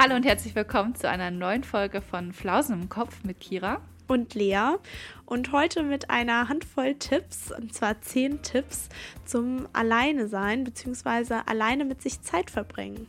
Hallo und herzlich willkommen zu einer neuen Folge von Flausen im Kopf mit Kira und Lea und heute mit einer Handvoll Tipps, und zwar zehn Tipps zum Alleine sein bzw. alleine mit sich Zeit verbringen.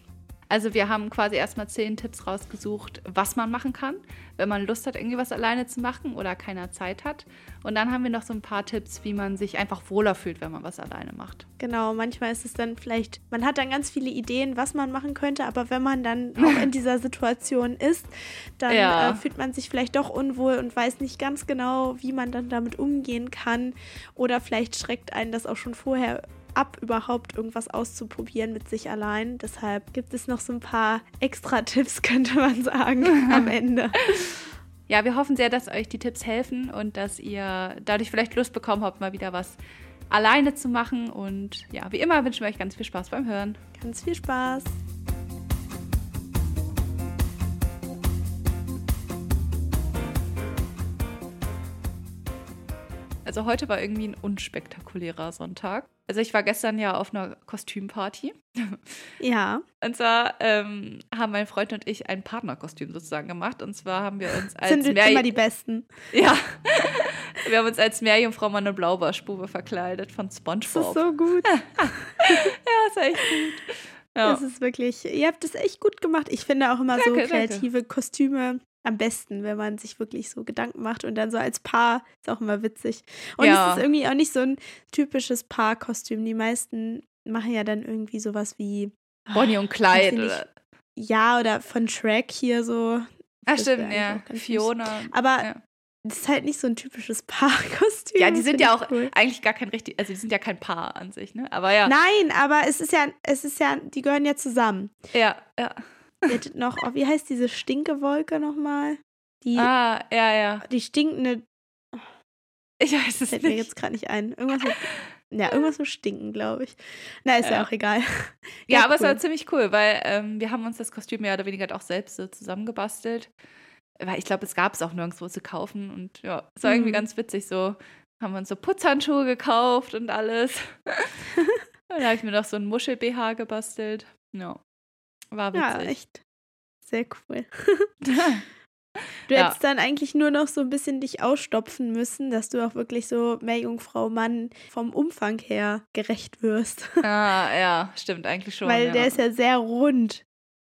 Also wir haben quasi erstmal zehn Tipps rausgesucht, was man machen kann, wenn man Lust hat, irgendwie was alleine zu machen oder keiner Zeit hat. Und dann haben wir noch so ein paar Tipps, wie man sich einfach wohler fühlt, wenn man was alleine macht. Genau, manchmal ist es dann vielleicht, man hat dann ganz viele Ideen, was man machen könnte, aber wenn man dann auch in dieser Situation ist, dann ja. äh, fühlt man sich vielleicht doch unwohl und weiß nicht ganz genau, wie man dann damit umgehen kann. Oder vielleicht schreckt einen das auch schon vorher ab, überhaupt irgendwas auszuprobieren mit sich allein. Deshalb gibt es noch so ein paar extra Tipps, könnte man sagen, am Ende. Ja, wir hoffen sehr, dass euch die Tipps helfen und dass ihr dadurch vielleicht Lust bekommen habt, mal wieder was alleine zu machen. Und ja, wie immer wünschen wir euch ganz viel Spaß beim Hören. Ganz viel Spaß. Also heute war irgendwie ein unspektakulärer Sonntag. Also ich war gestern ja auf einer Kostümparty. Ja. Und zwar ähm, haben mein Freund und ich ein Partnerkostüm sozusagen gemacht. Und zwar haben wir uns als Sind Meerj immer die Besten. Ja. wir haben uns als Meerjungfrau Mann und Blaubarspube verkleidet von SpongeBob. Das ist so gut. ja, ist echt gut. Ja. Das ist wirklich, ihr habt es echt gut gemacht. Ich finde auch immer danke, so kreative danke. Kostüme am besten, wenn man sich wirklich so Gedanken macht und dann so als Paar ist auch immer witzig. Und ja. es ist irgendwie auch nicht so ein typisches Paarkostüm. Die meisten machen ja dann irgendwie sowas wie Bonnie und Clyde oder ja oder von Shrek hier so. Ach stimmt, ja. Fiona. Süß. Aber ja. das ist halt nicht so ein typisches Paarkostüm. Ja, die sind ja auch cool. eigentlich gar kein richtig, also die sind ja kein Paar an sich, ne? Aber ja. Nein, aber es ist ja, es ist ja, die gehören ja zusammen. Ja, ja noch, oh, wie heißt diese Stinkewolke nochmal? Die, ah, ja, ja. Die stinkende. Ich weiß es fällt nicht. mir jetzt gerade nicht ein. Irgendwas mit, ja, irgendwas mit Stinken, glaube ich. Na, ist ja, ja auch egal. Ja, ja aber cool. es war ziemlich cool, weil ähm, wir haben uns das Kostüm mehr oder weniger auch selbst so zusammengebastelt. Weil ich glaube, es gab es auch nirgendwo zu kaufen. Und ja, es war mhm. irgendwie ganz witzig. So haben wir uns so Putzhandschuhe gekauft und alles. dann habe ich mir noch so ein Muschel-BH gebastelt. Ja. War witzig. Ja, echt. Sehr cool. Du ja. hättest dann eigentlich nur noch so ein bisschen dich ausstopfen müssen, dass du auch wirklich so Meerjungfrau Mann vom Umfang her gerecht wirst. Ah, ja, stimmt, eigentlich schon. Weil ja. der ist ja sehr rund.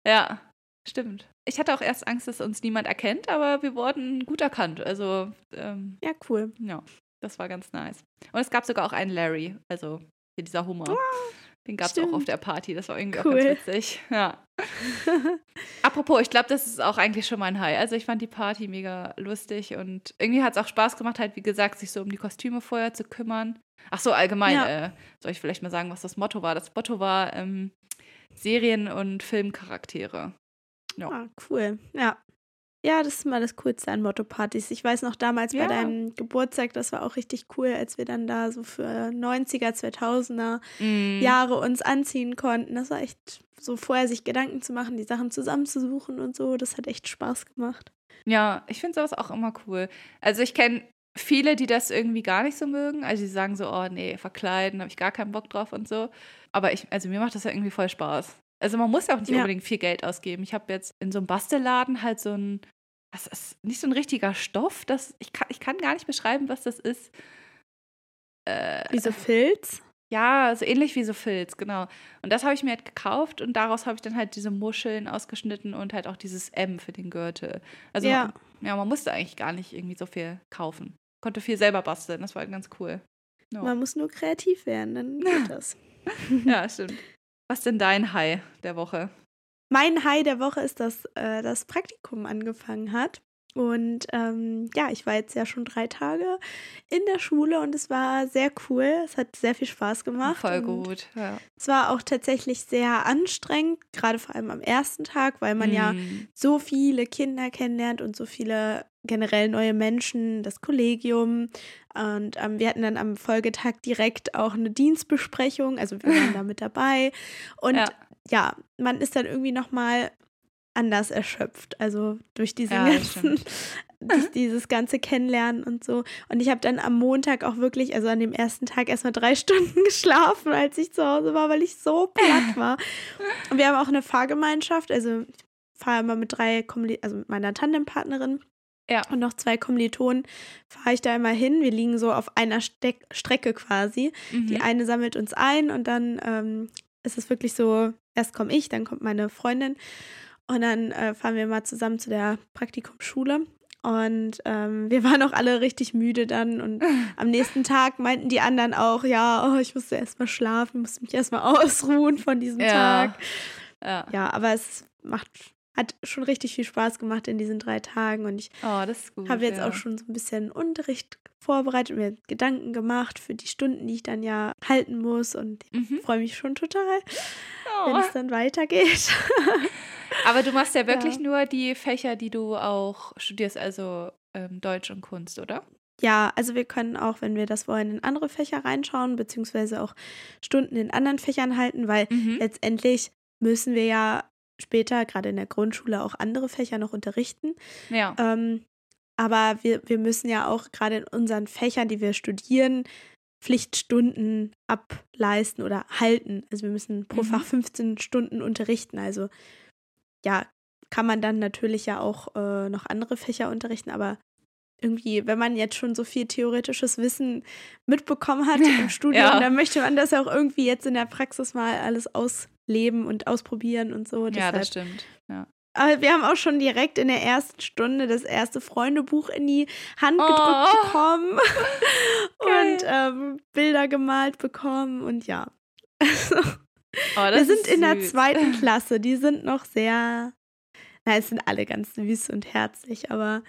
Ja, stimmt. Ich hatte auch erst Angst, dass uns niemand erkennt, aber wir wurden gut erkannt. Also, ähm, ja, cool. Ja, das war ganz nice. Und es gab sogar auch einen Larry, also hier dieser Hummer. Ah. Den gab es auch auf der Party. Das war irgendwie cool. auch ganz witzig. Ja. Apropos, ich glaube, das ist auch eigentlich schon mein High. Also ich fand die Party mega lustig und irgendwie hat es auch Spaß gemacht, halt, wie gesagt, sich so um die Kostüme vorher zu kümmern. Ach so, allgemein, ja. äh, soll ich vielleicht mal sagen, was das Motto war? Das Motto war ähm, Serien- und Filmcharaktere. Ja. Ah, cool. Ja. Ja, das ist mal das Coolste an Motto-Partys. Ich weiß noch damals ja. bei deinem Geburtstag, das war auch richtig cool, als wir dann da so für 90er, 2000er mm. Jahre uns anziehen konnten. Das war echt so vorher sich Gedanken zu machen, die Sachen zusammenzusuchen und so. Das hat echt Spaß gemacht. Ja, ich finde sowas auch immer cool. Also ich kenne viele, die das irgendwie gar nicht so mögen. Also die sagen so, oh nee, verkleiden, habe ich gar keinen Bock drauf und so. Aber ich, also mir macht das ja irgendwie voll Spaß. Also man muss ja auch nicht ja. unbedingt viel Geld ausgeben. Ich habe jetzt in so einem Bastelladen halt so ein, das ist nicht so ein richtiger Stoff. Das, ich, kann, ich kann gar nicht beschreiben, was das ist. Äh, wie so Filz? Ja, so ähnlich wie so Filz, genau. Und das habe ich mir halt gekauft und daraus habe ich dann halt diese Muscheln ausgeschnitten und halt auch dieses M für den Gürtel. Also ja, ja man musste eigentlich gar nicht irgendwie so viel kaufen. Konnte viel selber basteln, das war halt ganz cool. No. Man muss nur kreativ werden, dann geht das. ja, stimmt. Was ist denn dein High der Woche? Mein High der Woche ist, dass äh, das Praktikum angefangen hat. Und ähm, ja, ich war jetzt ja schon drei Tage in der Schule und es war sehr cool. Es hat sehr viel Spaß gemacht. Voll gut, ja. Es war auch tatsächlich sehr anstrengend, gerade vor allem am ersten Tag, weil man mm. ja so viele Kinder kennenlernt und so viele generell neue Menschen, das Kollegium. Und ähm, wir hatten dann am Folgetag direkt auch eine Dienstbesprechung, also wir waren da mit dabei. Und ja, ja man ist dann irgendwie nochmal anders erschöpft. Also durch diesen ja, ganzen, durch dieses ganze Kennenlernen und so. Und ich habe dann am Montag auch wirklich, also an dem ersten Tag erstmal drei Stunden geschlafen, als ich zu Hause war, weil ich so platt war. Und wir haben auch eine Fahrgemeinschaft, also fahre immer mit drei, also mit meiner Tandempartnerin Ja. und noch zwei Kommilitonen, fahre ich da immer hin. Wir liegen so auf einer Steck Strecke quasi. Die Mhm. eine sammelt uns ein und dann ähm, ist es wirklich so, erst komme ich, dann kommt meine Freundin und dann äh, fahren wir mal zusammen zu der Praktikumsschule. Und ähm, wir waren auch alle richtig müde dann. Und am nächsten Tag meinten die anderen auch, ja, oh, ich musste erst mal schlafen, musste mich erst mal ausruhen von diesem Ja. Tag. Ja. Ja, aber es macht, hat schon richtig viel Spaß gemacht in diesen drei Tagen. Und ich Oh, habe jetzt ja. auch schon so ein bisschen Unterricht vorbereitet, mir Gedanken gemacht für die Stunden, die ich dann ja halten muss. Und ich Mhm. freue mich schon total, wenn Oh. es dann weitergeht. Aber du machst ja wirklich Ja. nur die Fächer, die du auch studierst, also ähm, Deutsch und Kunst, oder? Ja, also wir können auch, wenn wir das wollen, in andere Fächer reinschauen, beziehungsweise auch Stunden in anderen Fächern halten, weil Mhm. letztendlich müssen wir ja später, gerade in der Grundschule, auch andere Fächer noch unterrichten. Ja. Ähm, aber wir, wir müssen ja auch gerade in unseren Fächern, die wir studieren, Pflichtstunden ableisten oder halten. Also wir müssen pro Mhm. Fach 15 Stunden unterrichten. Also ja, kann man dann natürlich ja auch äh, noch andere Fächer unterrichten, aber irgendwie, wenn man jetzt schon so viel theoretisches Wissen mitbekommen hat im Studium, Ja. dann möchte man das ja auch irgendwie jetzt in der Praxis mal alles ausleben und ausprobieren und so. ja, Deshalb das stimmt. Ja. aber wir haben auch schon direkt in der ersten Stunde das erste Freundebuch in die Hand gedrückt Oh. bekommen und ähm, Bilder gemalt bekommen und ja. Oh, das wir sind in der zweiten Klasse, die sind noch sehr, na, es sind alle ganz süß und herzlich, aber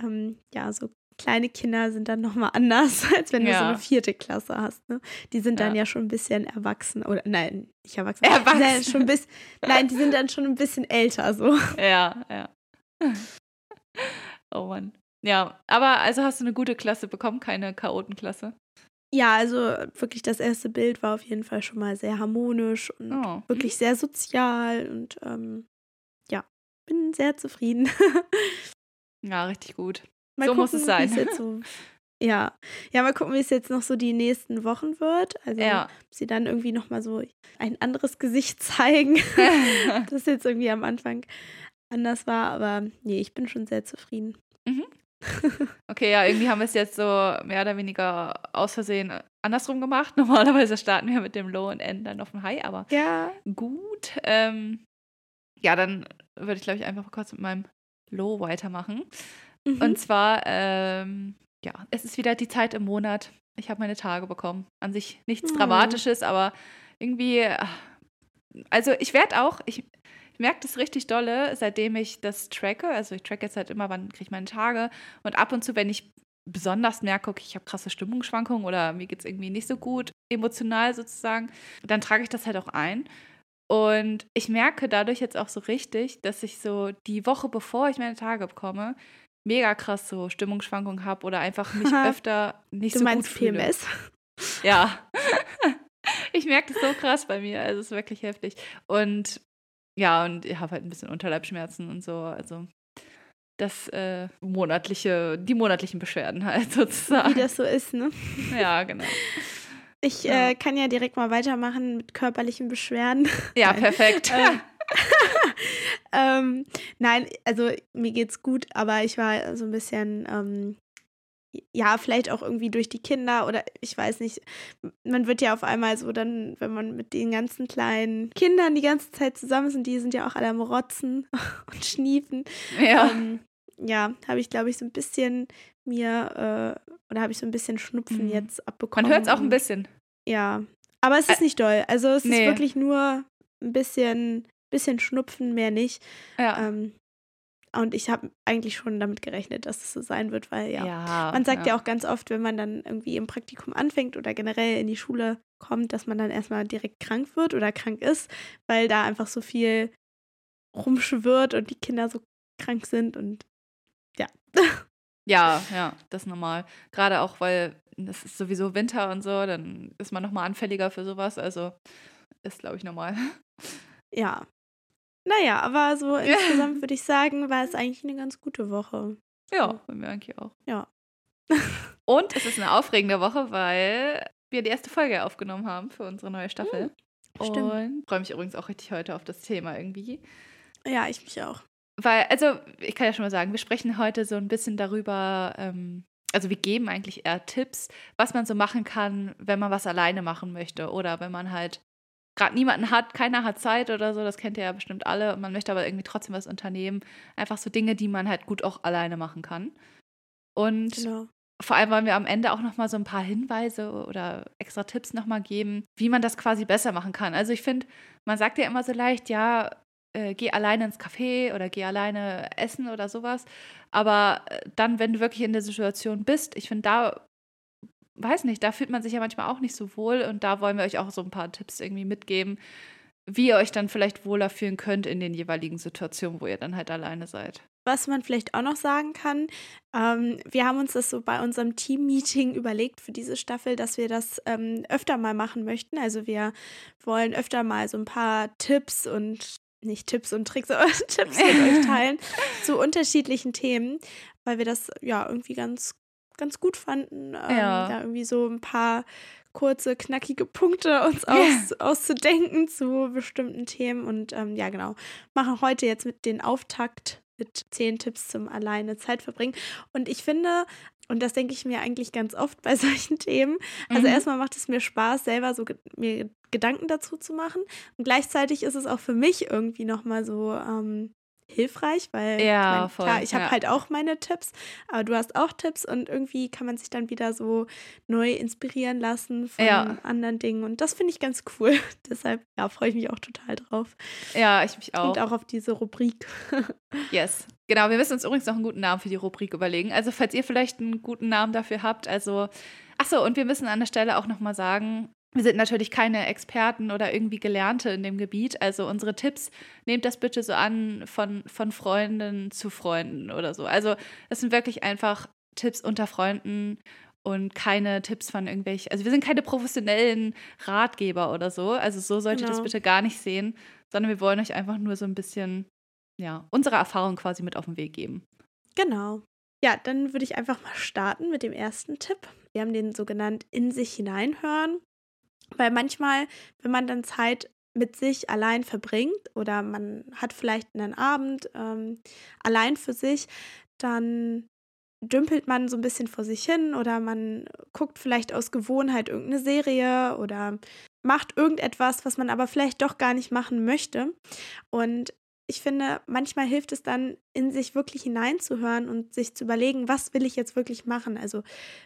ähm, ja, so kleine Kinder sind dann nochmal anders, als wenn du so Ja. eine vierte Klasse hast. Ne? Die sind dann Ja. ja schon ein bisschen erwachsen oder nein, nicht erwachsen. Erwachsen. Sind schon bisschen, nein, die sind dann schon ein bisschen älter so. Ja, ja. Oh Mann. Ja, aber also hast du eine gute Klasse bekommen, keine Chaotenklasse. Ja, also wirklich das erste Bild war auf jeden Fall schon mal sehr harmonisch und Oh. wirklich sehr sozial und ähm, ja, bin sehr zufrieden. Ja, richtig gut. Mal So muss es sein. jetzt so, ja. ja, mal gucken, wie es jetzt noch so die nächsten Wochen wird. Also Ja. ob sie dann irgendwie noch mal so ein anderes Gesicht zeigen, das jetzt irgendwie am Anfang anders war. Aber nee, ich bin schon sehr zufrieden. Okay, ja, irgendwie haben wir es jetzt so mehr oder weniger aus Versehen andersrum gemacht. Normalerweise starten wir mit dem Low und enden dann auf dem High, aber Ja, gut. Ähm, ja, dann würde ich, glaube ich, einfach kurz mit meinem Low weitermachen. Mhm. Und zwar, ähm, ja, es ist wieder die Zeit im Monat. Ich habe meine Tage bekommen. An sich nichts Oh. Dramatisches, aber irgendwie, ah, also ich werde auch, ich, ich merke das richtig dolle, seitdem ich das tracke. Also ich tracke jetzt halt immer, wann kriege ich meine Tage. Und ab und zu, wenn ich besonders merke, okay, ich habe krasse Stimmungsschwankungen oder mir geht es irgendwie nicht so gut, emotional sozusagen, dann trage ich das halt auch ein. Und ich merke dadurch jetzt auch so richtig, dass ich so die Woche, bevor ich meine Tage bekomme, mega krass so Stimmungsschwankungen habe oder einfach mich öfter nicht du so meinst gut fühle. PMS? Ja. ich merke das so krass bei mir. Also es ist wirklich heftig. Und ja, und ich habe halt ein bisschen Unterleibschmerzen und so. Also das äh, monatliche, die monatlichen Beschwerden halt sozusagen. Wie das so ist, ne? Ja, genau. Ich Ja. äh, kann ja direkt mal weitermachen mit körperlichen Beschwerden. Ja, perfekt. Ähm, ähm, nein, also mir geht's gut, aber ich war so ein bisschen, ähm, ja, vielleicht auch irgendwie durch die Kinder oder ich weiß nicht. Man wird ja auf einmal so dann, wenn man mit den ganzen kleinen Kindern die ganze Zeit zusammen ist und die sind ja auch alle am Rotzen und Schniefen. ja. Ähm, ja, habe ich, glaube ich, so ein bisschen mir, äh, oder habe ich so ein bisschen Schnupfen Mhm. jetzt abbekommen. Man hört es auch ein bisschen. ja, aber es ist nicht doll. Also es nee. ist wirklich nur ein bisschen, bisschen Schnupfen, mehr nicht. Ja. Ähm, und ich habe eigentlich schon damit gerechnet, dass es so sein wird, weil ja, ja man sagt ja. auch ganz oft, wenn man dann irgendwie im Praktikum anfängt oder generell in die Schule kommt, dass man dann erstmal direkt krank wird oder krank ist, weil da einfach so viel rumschwirrt und die Kinder so krank sind und ja. Ja, ja, das ist normal. Gerade auch, weil es ist sowieso Winter und so, dann ist man nochmal anfälliger für sowas. Also ist, glaube ich, normal. Ja. Naja, aber so insgesamt würde ich sagen, war es eigentlich eine ganz gute Woche. Ja, bei mir eigentlich auch. Ja. Und es ist eine aufregende Woche, weil wir die erste Folge aufgenommen haben für unsere neue Staffel. stimmt. Und freue mich übrigens auch richtig heute auf das Thema irgendwie. Ja, ich mich auch. weil, also ich kann ja schon mal sagen, wir sprechen heute so ein bisschen darüber, ähm, also wir geben eigentlich eher Tipps, was man so machen kann, wenn man was alleine machen möchte oder wenn man halt gerade niemanden hat, keiner hat Zeit oder so, das kennt ihr ja bestimmt alle, und man möchte aber irgendwie trotzdem was unternehmen. Einfach so Dinge, die man halt gut auch alleine machen kann. Und genau. vor allem wollen wir am Ende auch nochmal so ein paar Hinweise oder extra Tipps nochmal geben, wie man das quasi besser machen kann. Also ich finde, man sagt ja immer so leicht, ja, äh, geh alleine ins Café oder geh alleine essen oder sowas. Aber äh, dann, wenn du wirklich in der Situation bist, ich finde, da, weiß nicht, da fühlt man sich ja manchmal auch nicht so wohl und da wollen wir euch auch so ein paar Tipps irgendwie mitgeben, wie ihr euch dann vielleicht wohler fühlen könnt in den jeweiligen Situationen, wo ihr dann halt alleine seid. Was man vielleicht auch noch sagen kann, ähm, wir haben uns das so bei unserem Team-Meeting überlegt für diese Staffel, dass wir das ähm, öfter mal machen möchten. Also wir wollen öfter mal so ein paar Tipps und nicht Tipps und Tricks, aber Tipps mit euch teilen zu unterschiedlichen Themen, weil wir das ja irgendwie ganz, ganz gut fanden, ähm, ja. da irgendwie so ein paar kurze, knackige Punkte uns aus, auszudenken zu bestimmten Themen. Und ähm, ja, genau, machen heute jetzt mit den Auftakt mit zehn Tipps zum alleine Zeit verbringen. Und ich finde, und das denke ich mir eigentlich ganz oft bei solchen Themen. Also mhm. erstmal macht es mir Spaß, selber so mir Gedanken dazu zu machen. Und gleichzeitig ist es auch für mich irgendwie nochmal so ähm, hilfreich, weil ja, ich mein, voll, klar, ich habe ja. halt auch meine Tipps, aber du hast auch Tipps und irgendwie kann man sich dann wieder so neu inspirieren lassen von ja. anderen Dingen und das finde ich ganz cool. Deshalb ja, freue ich mich auch total drauf. Ja, ich mich auch. Und auch auf diese Rubrik. yes. Genau, wir müssen uns übrigens noch einen guten Namen für die Rubrik überlegen. Also, falls ihr vielleicht einen guten Namen dafür habt, also Achso, und wir müssen an der Stelle auch nochmal sagen, wir sind natürlich keine Experten oder irgendwie Gelernte in dem Gebiet. Also unsere Tipps, nehmt das bitte so an von, von Freunden zu Freunden oder so. Also das sind wirklich einfach Tipps unter Freunden und keine Tipps von irgendwelchen. Also wir sind keine professionellen Ratgeber oder so. Also so solltet ihr genau. das bitte gar nicht sehen, sondern wir wollen euch einfach nur so ein bisschen, ja, unsere Erfahrung quasi mit auf den Weg geben. Genau. Ja, dann würde ich einfach mal starten mit dem ersten Tipp. Wir haben den so genannt in sich hineinhören. Weil manchmal, wenn man dann Zeit mit sich allein verbringt oder man hat vielleicht einen Abend ähm, allein für sich, dann dümpelt man so ein bisschen vor sich hin oder man guckt vielleicht aus Gewohnheit irgendeine Serie oder macht irgendetwas, was man aber vielleicht doch gar nicht machen möchte. Und ich finde, manchmal hilft es dann, in sich wirklich hineinzuhören und sich zu überlegen, was will ich jetzt wirklich machen? Also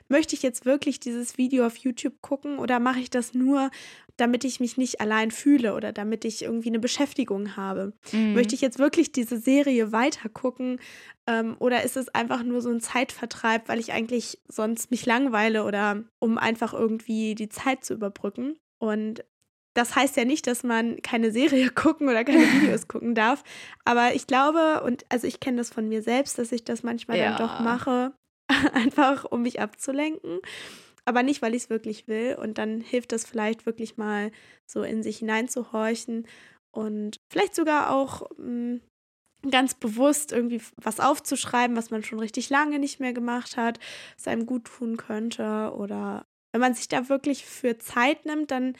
möchte ich jetzt wirklich dieses Video auf YouTube gucken oder mache ich das nur, damit ich mich nicht allein fühle oder damit ich irgendwie eine Beschäftigung habe? Mhm. Möchte ich jetzt wirklich diese Serie weiter gucken ähm, oder ist es einfach nur so ein Zeitvertreib, weil ich eigentlich sonst mich langweile oder um einfach irgendwie die Zeit zu überbrücken? Und das heißt ja nicht, dass man keine Serie gucken oder keine Videos gucken darf. Aber ich glaube, und also ich kenne das von mir selbst, dass ich das manchmal ja. dann doch mache, einfach um mich abzulenken. Aber nicht, weil ich es wirklich will. Und dann hilft das vielleicht wirklich mal so in sich hineinzuhorchen und vielleicht sogar auch mh, hm, ganz bewusst irgendwie was aufzuschreiben, was man schon richtig lange nicht mehr gemacht hat, was einem gut tun könnte. Oder wenn man sich da wirklich für Zeit nimmt, dann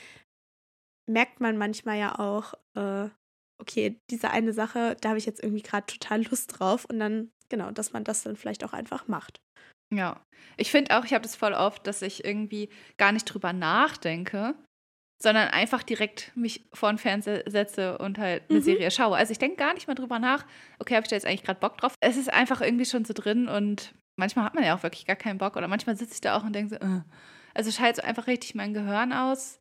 merkt man manchmal ja auch, äh, okay, diese eine Sache, da habe ich jetzt irgendwie gerade total Lust drauf und dann, genau, dass man das dann vielleicht auch einfach macht. Ja, ich finde auch, ich habe das voll oft, dass ich irgendwie gar nicht drüber nachdenke, sondern einfach direkt mich vor den Fernseher setze und halt eine mhm. Serie schaue. Also ich denke gar nicht mehr drüber nach, okay, habe ich da jetzt eigentlich gerade Bock drauf? Es ist einfach irgendwie schon so drin und manchmal hat man ja auch wirklich gar keinen Bock oder manchmal sitze ich da auch und denke so, äh. also schalte so einfach richtig mein Gehirn aus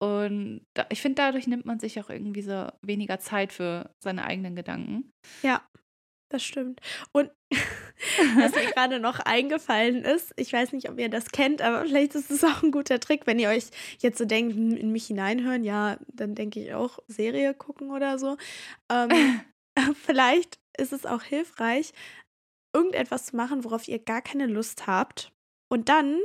und da, ich finde, dadurch nimmt man sich auch irgendwie so weniger Zeit für seine eigenen Gedanken. Ja, das stimmt. Und was mir gerade noch eingefallen ist, ich weiß nicht, ob ihr das kennt, aber vielleicht ist es auch ein guter Trick, wenn ihr euch jetzt so denkt, in mich hineinhören, ja, dann denke ich auch Serie gucken oder so. Ähm, vielleicht ist es auch hilfreich, irgendetwas zu machen, worauf ihr gar keine Lust habt. Und dann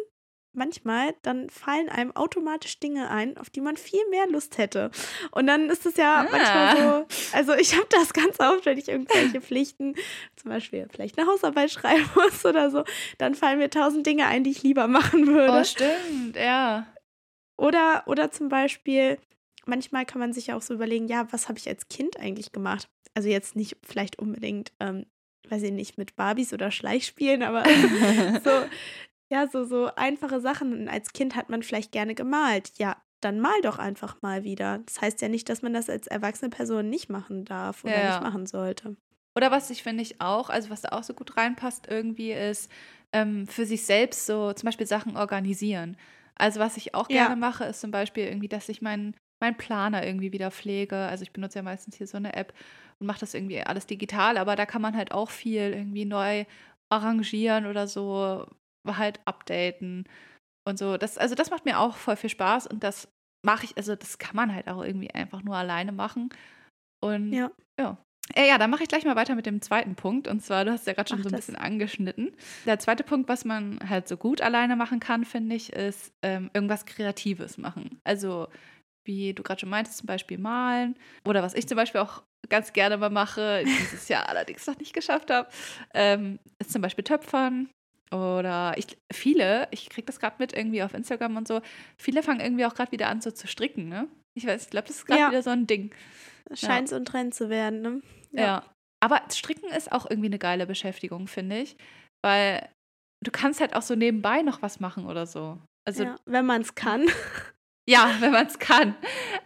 manchmal, dann fallen einem automatisch Dinge ein, auf die man viel mehr Lust hätte. Und dann ist es ja ah. manchmal so, also ich habe das ganz oft, wenn ich irgendwelche Pflichten, zum Beispiel vielleicht eine Hausarbeit schreiben muss oder so, dann fallen mir tausend Dinge ein, die ich lieber machen würde. Oh, stimmt, ja. Oder, oder zum Beispiel, manchmal kann man sich ja auch so überlegen, ja, was habe ich als Kind eigentlich gemacht? Also jetzt nicht vielleicht unbedingt, ähm, weiß ich nicht, mit Barbies oder Schleichspielen, aber so, ja, so, so einfache Sachen. Und als Kind hat man vielleicht gerne gemalt. Ja, dann mal doch einfach mal wieder. Das heißt ja nicht, dass man das als erwachsene Person nicht machen darf oder ja. nicht machen sollte. Oder was ich finde ich auch, also was da auch so gut reinpasst irgendwie, ist ähm, für sich selbst so zum Beispiel Sachen organisieren. Also was ich auch gerne ja. mache, ist zum Beispiel irgendwie, dass ich meinen mein Planer irgendwie wieder pflege. Also ich benutze ja meistens hier so eine App und mache das irgendwie alles digital, aber da kann man halt auch viel irgendwie neu arrangieren oder so, halt updaten und so. Das, also das macht mir auch voll viel Spaß und das mache ich, also das kann man halt auch irgendwie einfach nur alleine machen. Und ja. Ja, äh, ja dann mache ich gleich mal weiter mit dem zweiten Punkt. Und zwar, du hast ja gerade schon Ach, so ein das. bisschen angeschnitten. Der zweite Punkt, was man halt so gut alleine machen kann, finde ich, ist ähm, irgendwas Kreatives machen. Also wie du gerade schon meintest, zum Beispiel malen. Oder was ich zum Beispiel auch ganz gerne mal mache, dieses Jahr allerdings noch nicht geschafft habe, ähm, ist zum Beispiel Töpfern. Oder ich, viele, ich kriege das gerade mit irgendwie auf Instagram und so, viele fangen irgendwie auch gerade wieder an, so zu stricken, ne? Ich weiß, ich glaube, das ist gerade ja. wieder so ein Ding. Scheint so ein Trend zu werden, ne? Ja. ja. Aber Stricken ist auch irgendwie eine geile Beschäftigung, finde ich. Weil du kannst halt auch so nebenbei noch was machen oder so. Also, ja, wenn man es kann. Ja, wenn man es kann.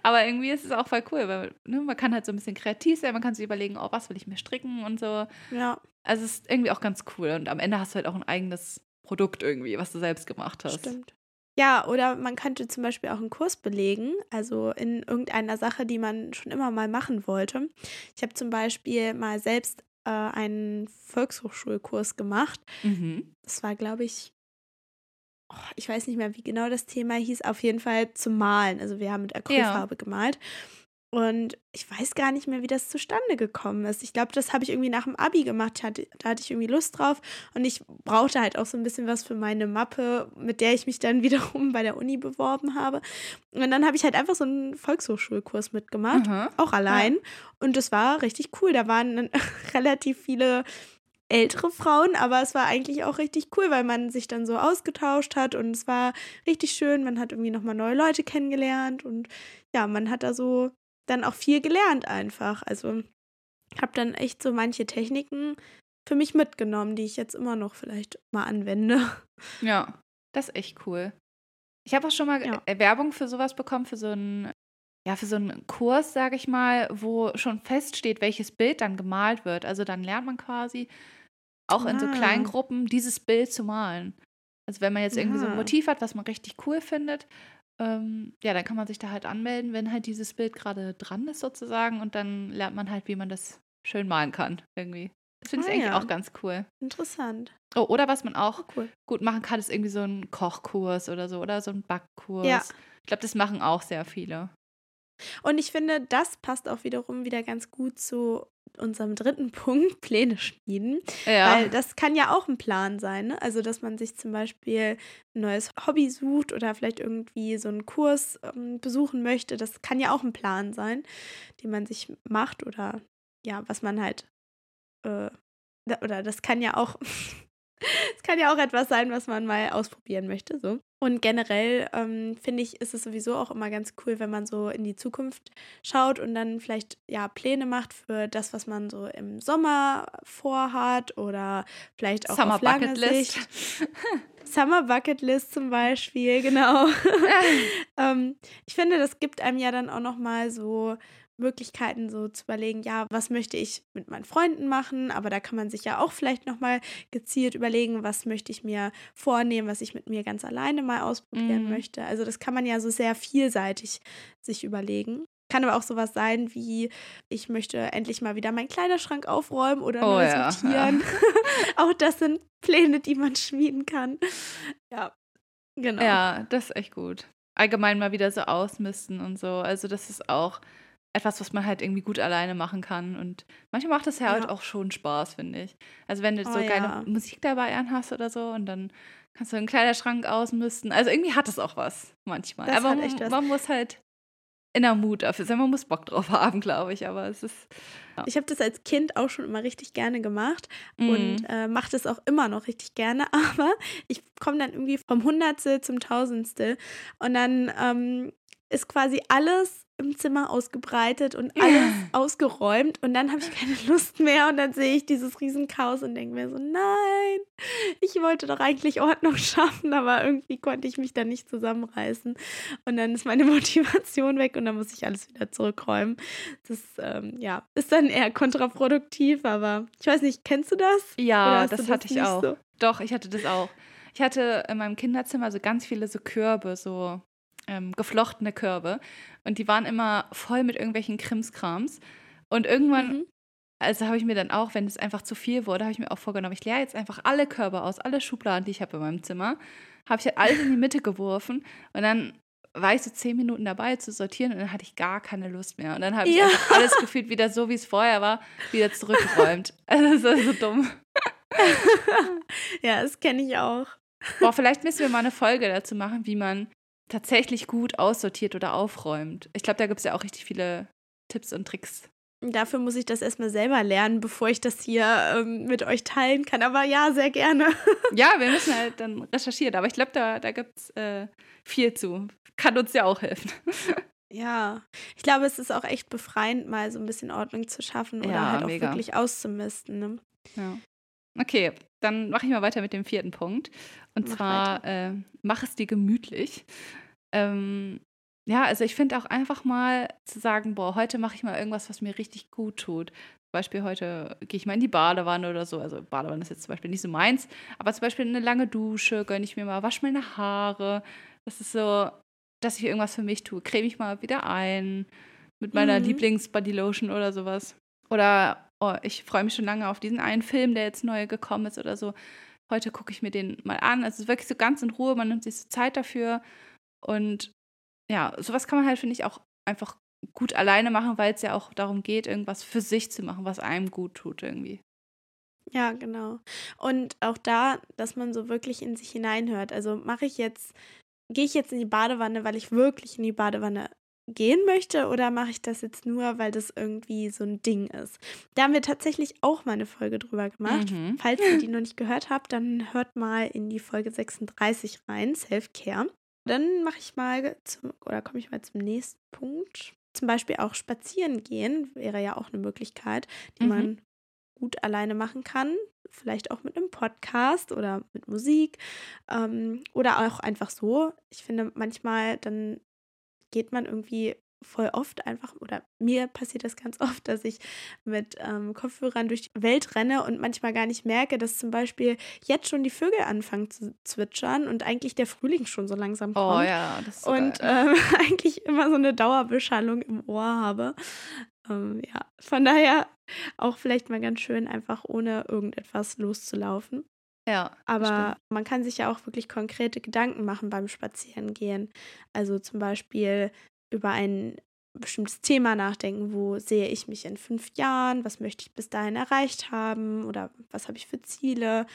Aber irgendwie ist es auch voll cool, weil ne, man kann halt so ein bisschen kreativ sein, man kann sich überlegen, oh, was will ich mir stricken und so. Ja. Also es ist irgendwie auch ganz cool. Und am Ende hast du halt auch ein eigenes Produkt irgendwie, was du selbst gemacht hast. Stimmt. Ja, oder man könnte zum Beispiel auch einen Kurs belegen, also in irgendeiner Sache, die man schon immer mal machen wollte. Ich habe zum Beispiel mal selbst äh, einen Volkshochschulkurs gemacht. Mhm. Das war, glaube ich, oh, ich weiß nicht mehr, wie genau das Thema hieß, auf jeden Fall zum Malen. Also wir haben mit Acrylfarbe ja. gemalt. Und ich weiß gar nicht mehr, wie das zustande gekommen ist. Ich glaube, das habe ich irgendwie nach dem Abi gemacht. Hatte, da hatte ich irgendwie Lust drauf. Und ich brauchte halt auch so ein bisschen was für meine Mappe, mit der ich mich dann wiederum bei der Uni beworben habe. Und dann habe ich halt einfach so einen Volkshochschulkurs mitgemacht, mhm. auch allein. Ja. Und das war richtig cool. Da waren relativ viele ältere Frauen, aber es war eigentlich auch richtig cool, weil man sich dann so ausgetauscht hat und es war richtig schön. Man hat irgendwie nochmal neue Leute kennengelernt und ja, man hat da so dann auch viel gelernt einfach. Also habe dann echt so manche Techniken für mich mitgenommen, die ich jetzt immer noch vielleicht mal anwende. Ja, das ist echt cool. Ich habe auch schon mal ja. Werbung für sowas bekommen, für so einen ja, für so einen Kurs, sage ich mal, wo schon feststeht, welches Bild dann gemalt wird. Also dann lernt man quasi auch ah. in so ah. kleinen Gruppen dieses Bild zu malen. Also wenn man jetzt irgendwie so ein Motiv hat, was man richtig cool findet, ähm, ja, dann kann man sich da halt anmelden, wenn halt dieses Bild gerade dran ist sozusagen und dann lernt man halt, wie man das schön malen kann irgendwie. Das finde ich ah, eigentlich ja. auch ganz cool. Interessant. Oh, oder was man auch oh, cool. gut machen kann, ist irgendwie so ein Kochkurs oder so oder so ein Backkurs. Ja. Ich glaube, das machen auch sehr viele. Und ich finde, das passt auch wiederum wieder ganz gut zu unserem dritten Punkt, Pläne schmieden. Ja. Weil das kann ja auch ein Plan sein. Ne? Also, dass man sich zum Beispiel ein neues Hobby sucht oder vielleicht irgendwie so einen Kurs ähm, besuchen möchte. Das kann ja auch ein Plan sein, den man sich macht oder ja, was man halt. Äh, oder das kann ja auch. Es kann ja auch etwas sein, was man mal ausprobieren möchte. So. Und generell ähm, finde ich, ist es sowieso auch immer ganz cool, wenn man so in die Zukunft schaut und dann vielleicht ja Pläne macht für das, was man so im Sommer vorhat oder vielleicht auch Summer auf lange Bucket Sicht. List. Summer Bucket List zum Beispiel, genau. ähm, ich finde, das gibt einem ja dann auch noch mal so Möglichkeiten so zu überlegen, ja, was möchte ich mit meinen Freunden machen, aber da kann man sich ja auch vielleicht noch mal gezielt überlegen, was möchte ich mir vornehmen, was ich mit mir ganz alleine mal ausprobieren mhm. möchte. Also das kann man ja so sehr vielseitig sich überlegen. Kann aber auch sowas sein wie, ich möchte endlich mal wieder meinen Kleiderschrank aufräumen oder oh, neu ja, sortieren. Ja. auch das sind Pläne, die man schmieden kann. Ja, genau. Ja, das ist echt gut. Allgemein mal wieder so ausmisten und so. Also das ist auch etwas, was man halt irgendwie gut alleine machen kann. Und manchmal macht das ja, halt auch schon Spaß, finde ich. Also wenn du oh, so geile ja. Musik dabei anhast oder so und dann kannst du einen Kleiderschrank ausmisten. Also irgendwie hat es auch was manchmal. Das Aber man, was. man muss halt in der Mut dafür sein. Man muss Bock drauf haben, glaube ich. Aber es ist. Ja. Ich habe das als Kind auch schon immer richtig gerne gemacht mhm. und äh, mache das auch immer noch richtig gerne. Aber ich komme dann irgendwie vom Hundertstel zum Tausendstel und dann ähm, ist quasi alles im Zimmer ausgebreitet und alles ausgeräumt und dann habe ich keine Lust mehr und dann sehe ich dieses Riesenchaos und denke mir so, nein, ich wollte doch eigentlich Ordnung schaffen, aber irgendwie konnte ich mich da nicht zusammenreißen und dann ist meine Motivation weg und dann muss ich alles wieder zurückräumen. Das ähm, ja, ist dann eher kontraproduktiv, aber ich weiß nicht, kennst du das? Ja, das, das hatte ich auch. So? Doch, ich hatte das auch. Ich hatte in meinem Kinderzimmer so ganz viele so Körbe, so ähm, geflochtene Körbe. Und die waren immer voll mit irgendwelchen Krimskrams. Und irgendwann, mhm. also habe ich mir dann auch, wenn es einfach zu viel wurde, habe ich mir auch vorgenommen, ich leere jetzt einfach alle Körbe aus, alle Schubladen, die ich habe in meinem Zimmer. Habe ich halt alles in die Mitte geworfen. Und dann war ich so zehn Minuten dabei zu sortieren und dann hatte ich gar keine Lust mehr. Und dann habe ich ja. alles gefühlt wieder so, wie es vorher war, wieder zurückgeräumt. Also das ist so dumm. ja, das kenne ich auch. Boah, vielleicht müssen wir mal eine Folge dazu machen, wie man tatsächlich gut aussortiert oder aufräumt. Ich glaube, da gibt es ja auch richtig viele Tipps und Tricks. Dafür muss ich das erstmal selber lernen, bevor ich das hier ähm, mit euch teilen kann. Aber ja, sehr gerne. ja, wir müssen halt dann recherchieren. Aber ich glaube, da, da gibt es äh, viel zu. Kann uns ja auch helfen. Ja, ich glaube, es ist auch echt befreiend, mal so ein bisschen Ordnung zu schaffen oder ja, halt auch mega. wirklich auszumisten. Ne? Ja. Okay, dann mache ich mal weiter mit dem vierten Punkt. Und mach zwar, äh, mach es dir gemütlich. Ähm, ja, also ich finde auch einfach mal zu sagen, boah, heute mache ich mal irgendwas, was mir richtig gut tut. Zum Beispiel heute gehe ich mal in die Badewanne oder so. Also Badewanne ist jetzt zum Beispiel nicht so meins, aber zum Beispiel eine lange Dusche gönne ich mir mal, wasche meine Haare. Das ist so, dass ich irgendwas für mich tue. Creme ich mal wieder ein mit meiner mhm. Lieblings-Bodylotion oder sowas. Oder oh, ich freue mich schon lange auf diesen einen Film, der jetzt neu gekommen ist oder so. Heute gucke ich mir den mal an. Also wirklich so ganz in Ruhe, man nimmt sich so Zeit dafür. Und ja, sowas kann man halt, finde ich, auch einfach gut alleine machen, weil es ja auch darum geht, irgendwas für sich zu machen, was einem gut tut irgendwie. Ja, genau. Und auch da, dass man so wirklich in sich hineinhört. Also mache ich jetzt, gehe ich jetzt in die Badewanne, weil ich wirklich in die Badewanne gehen möchte oder mache ich das jetzt nur, weil das irgendwie so ein Ding ist? Da haben wir tatsächlich auch mal eine Folge drüber gemacht. Mhm. Falls ihr die noch nicht gehört habt, dann hört mal in die Folge 36 rein, Self-Care. Dann mache ich mal zum, oder komme ich mal zum nächsten Punkt. Zum Beispiel auch spazieren gehen wäre ja auch eine Möglichkeit, die mhm. man gut alleine machen kann. Vielleicht auch mit einem Podcast oder mit Musik ähm, oder auch einfach so. Ich finde manchmal dann geht man irgendwie voll oft einfach, oder mir passiert das ganz oft, dass ich mit ähm, Kopfhörern durch die Welt renne und manchmal gar nicht merke, dass zum Beispiel jetzt schon die Vögel anfangen zu zwitschern und eigentlich der Frühling schon so langsam oh kommt. Oh ja, das ist so Und ähm, eigentlich immer so eine Dauerbeschallung im Ohr habe. Ähm, ja, von daher auch vielleicht mal ganz schön, einfach ohne irgendetwas loszulaufen. Ja. Aber man kann sich ja auch wirklich konkrete Gedanken machen beim Spazierengehen. Also zum Beispiel über ein bestimmtes Thema nachdenken, wo sehe ich mich in fünf Jahren, was möchte ich bis dahin erreicht haben oder was habe ich für Ziele.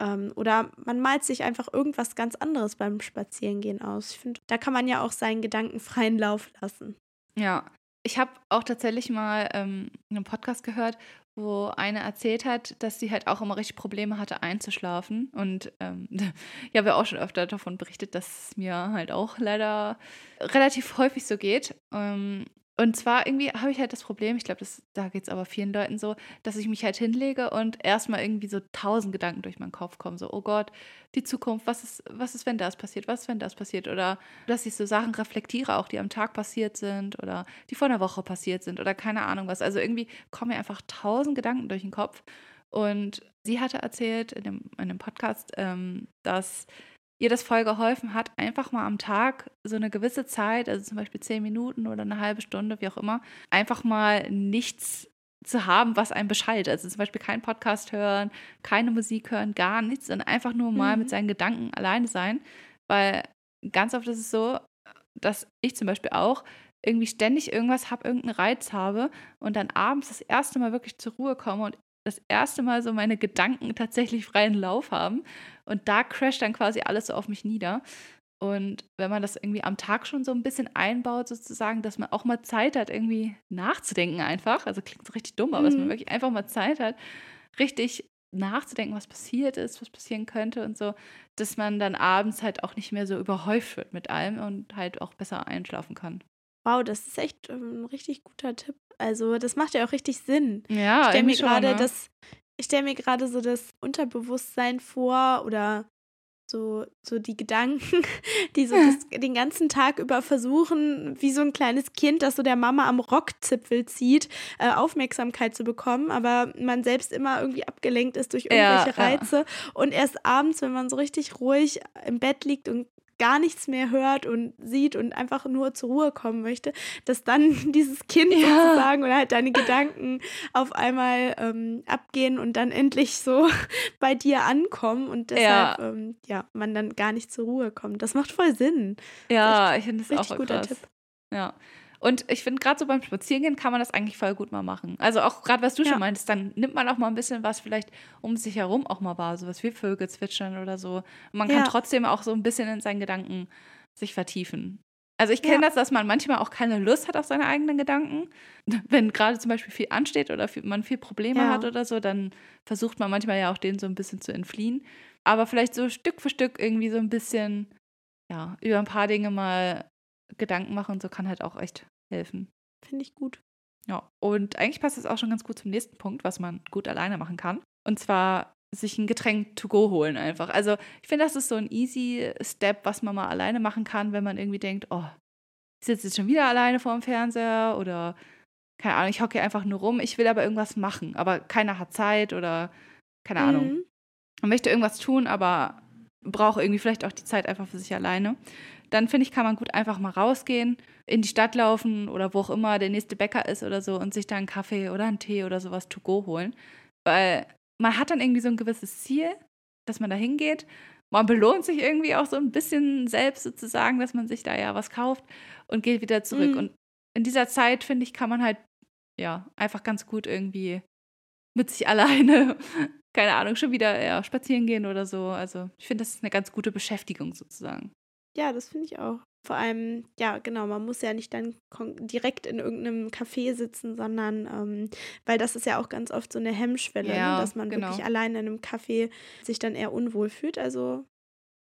Ähm, oder man malt sich einfach irgendwas ganz anderes beim Spazierengehen aus. Ich finde, da kann man ja auch seinen Gedanken freien Lauf lassen. Ja, ich habe auch tatsächlich mal ähm, einen Podcast gehört, wo eine erzählt hat, dass sie halt auch immer richtig Probleme hatte einzuschlafen. Und ähm, ja, wir auch schon öfter davon berichtet, dass es mir halt auch leider relativ häufig so geht. Ähm, und zwar irgendwie habe ich halt das Problem, ich glaube, da geht es aber vielen Leuten so, dass ich mich halt hinlege und erstmal irgendwie so tausend Gedanken durch meinen Kopf kommen. So, oh Gott, die Zukunft, was ist, was ist, wenn das passiert, was ist, wenn das passiert? Oder dass ich so Sachen reflektiere, auch die am Tag passiert sind oder die vor einer Woche passiert sind oder keine Ahnung was. Also irgendwie kommen mir einfach tausend Gedanken durch den Kopf. Und sie hatte erzählt in dem, in dem Podcast, ähm, dass ihr das voll geholfen hat, einfach mal am Tag so eine gewisse Zeit, also zum Beispiel zehn Minuten oder eine halbe Stunde, wie auch immer, einfach mal nichts zu haben, was einen beschallt. Also zum Beispiel keinen Podcast hören, keine Musik hören, gar nichts, sondern einfach nur mal mhm. mit seinen Gedanken alleine sein. Weil ganz oft ist es so, dass ich zum Beispiel auch irgendwie ständig irgendwas habe, irgendeinen Reiz habe und dann abends das erste Mal wirklich zur Ruhe komme und das erste Mal so meine Gedanken tatsächlich freien Lauf haben. Und da crasht dann quasi alles so auf mich nieder. Und wenn man das irgendwie am Tag schon so ein bisschen einbaut, sozusagen, dass man auch mal Zeit hat, irgendwie nachzudenken einfach, also klingt so richtig dumm, aber mhm. dass man mhm. wirklich einfach mal Zeit hat, richtig nachzudenken, was passiert ist, was passieren könnte und so, dass man dann abends halt auch nicht mehr so überhäuft wird mit allem und halt auch besser einschlafen kann. Wow, das ist echt ähm, ein richtig guter Tipp. Also, das macht ja auch richtig Sinn. Ja, ich stelle mir gerade ne? das, ich stelle mir gerade so das Unterbewusstsein vor oder so, so die Gedanken, die so das, den ganzen Tag über versuchen, wie so ein kleines Kind, das so der Mama am Rockzipfel zieht, äh, Aufmerksamkeit zu bekommen, aber man selbst immer irgendwie abgelenkt ist durch irgendwelche ja, Reize. Ja. Und erst abends, wenn man so richtig ruhig im Bett liegt und gar nichts mehr hört und sieht und einfach nur zur Ruhe kommen möchte, dass dann dieses Kind ja. sozusagen oder halt deine Gedanken auf einmal ähm, abgehen und dann endlich so bei dir ankommen und deshalb ja. Ähm, ja. man dann gar nicht zur Ruhe kommt. Das macht voll Sinn. Ja, ich finde das auch guter krass. Tipp. Ja. Und ich finde, gerade so beim Spazierengehen kann man das eigentlich voll gut mal machen. Also auch gerade, was du ja. schon meintest, dann nimmt man auch mal ein bisschen was vielleicht um sich herum auch mal wahr, sowas wie Vögel zwitschern oder so. Und man kann ja. trotzdem auch so ein bisschen in seinen Gedanken sich vertiefen. Also ich kenne ja. das, dass man manchmal auch keine Lust hat auf seine eigenen Gedanken. Wenn gerade zum Beispiel viel ansteht oder viel, man viel Probleme hat oder so, dann versucht man manchmal ja auch denen so ein bisschen zu entfliehen. Aber vielleicht so Stück für Stück irgendwie so ein bisschen, ja, über ein paar Dinge mal Gedanken machen und so kann halt auch echt helfen. Finde ich gut. Ja, und eigentlich passt es auch schon ganz gut zum nächsten Punkt, was man gut alleine machen kann. Und zwar sich ein Getränk to go holen einfach. Also ich finde, das ist so ein easy Step, was man mal alleine machen kann, wenn man irgendwie denkt, oh, ich sitze jetzt schon wieder alleine vor dem Fernseher oder keine Ahnung, ich hocke einfach nur rum, ich will aber irgendwas machen, aber keiner hat Zeit oder keine mhm. Ahnung. Man möchte irgendwas tun, aber braucht irgendwie vielleicht auch die Zeit einfach für sich alleine dann finde ich, kann man gut einfach mal rausgehen, in die Stadt laufen oder wo auch immer der nächste Bäcker ist oder so und sich da einen Kaffee oder einen Tee oder sowas to go holen. Weil man hat dann irgendwie so ein gewisses Ziel, dass man da hingeht. Man belohnt sich irgendwie auch so ein bisschen selbst sozusagen, dass man sich da ja was kauft und geht wieder zurück. Mhm. Und in dieser Zeit, finde ich, kann man halt ja einfach ganz gut irgendwie mit sich alleine, keine Ahnung, schon wieder ja, spazieren gehen oder so. Also ich finde, das ist eine ganz gute Beschäftigung sozusagen. Ja, das finde ich auch. Vor allem, ja, genau, man muss ja nicht dann direkt in irgendeinem Café sitzen, sondern, ähm, weil das ist ja auch ganz oft so eine Hemmschwelle, ne, ja, ne, dass man genau. wirklich allein in einem Café sich dann eher unwohl fühlt. Also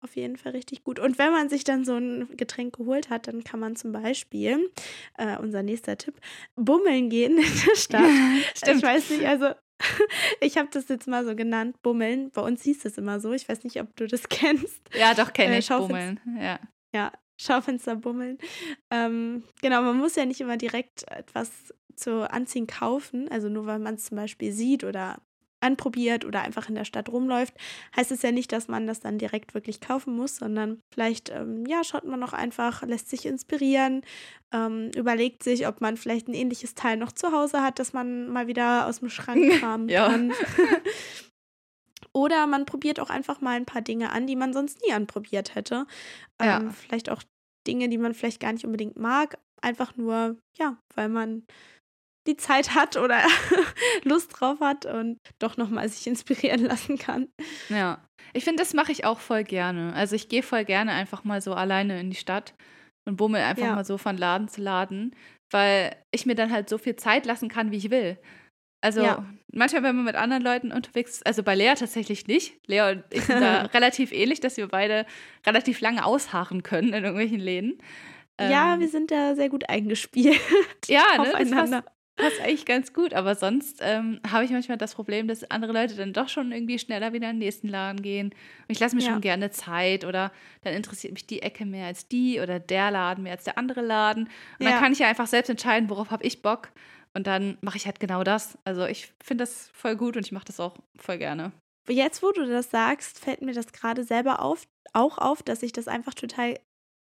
auf jeden Fall richtig gut. Und wenn man sich dann so ein Getränk geholt hat, dann kann man zum Beispiel, äh, unser nächster Tipp, bummeln gehen in der Stadt. Stimmt. Ich weiß nicht, also ich habe das jetzt mal so genannt, Bummeln. Bei uns hieß es immer so. Ich weiß nicht, ob du das kennst. Ja, doch, kenne äh, ich. Bummeln. Ja. ja, Schaufenster bummeln. Ähm, genau, man muss ja nicht immer direkt etwas zu Anziehen kaufen. Also nur weil man es zum Beispiel sieht oder anprobiert oder einfach in der Stadt rumläuft, heißt es ja nicht, dass man das dann direkt wirklich kaufen muss, sondern vielleicht, ähm, ja, schaut man noch einfach, lässt sich inspirieren, ähm, überlegt sich, ob man vielleicht ein ähnliches Teil noch zu Hause hat, das man mal wieder aus dem Schrank kramen kann. Oder man probiert auch einfach mal ein paar Dinge an, die man sonst nie anprobiert hätte. Ähm, ja. Vielleicht auch Dinge, die man vielleicht gar nicht unbedingt mag, einfach nur, ja, weil man die Zeit hat oder Lust drauf hat und doch nochmal sich inspirieren lassen kann. Ja, ich finde, das mache ich auch voll gerne. Also ich gehe voll gerne einfach mal so alleine in die Stadt und bummel einfach ja. mal so von Laden zu Laden, weil ich mir dann halt so viel Zeit lassen kann, wie ich will. Also ja. manchmal, wenn man mit anderen Leuten unterwegs ist, also bei Lea tatsächlich nicht. Lea und ich sind da relativ ähnlich, dass wir beide relativ lange ausharren können in irgendwelchen Läden. Ja, ähm, wir sind da sehr gut eingespielt. Ja, ne, aufeinander. Das passt eigentlich ganz gut, aber sonst ähm, habe ich manchmal das Problem, dass andere Leute dann doch schon irgendwie schneller wieder in den nächsten Laden gehen. Und ich lasse mir ja. schon gerne Zeit oder dann interessiert mich die Ecke mehr als die oder der Laden mehr als der andere Laden. Und ja. dann kann ich ja einfach selbst entscheiden, worauf habe ich Bock. Und dann mache ich halt genau das. Also ich finde das voll gut und ich mache das auch voll gerne. Jetzt, wo du das sagst, fällt mir das gerade selber auf, auch auf, dass ich das einfach total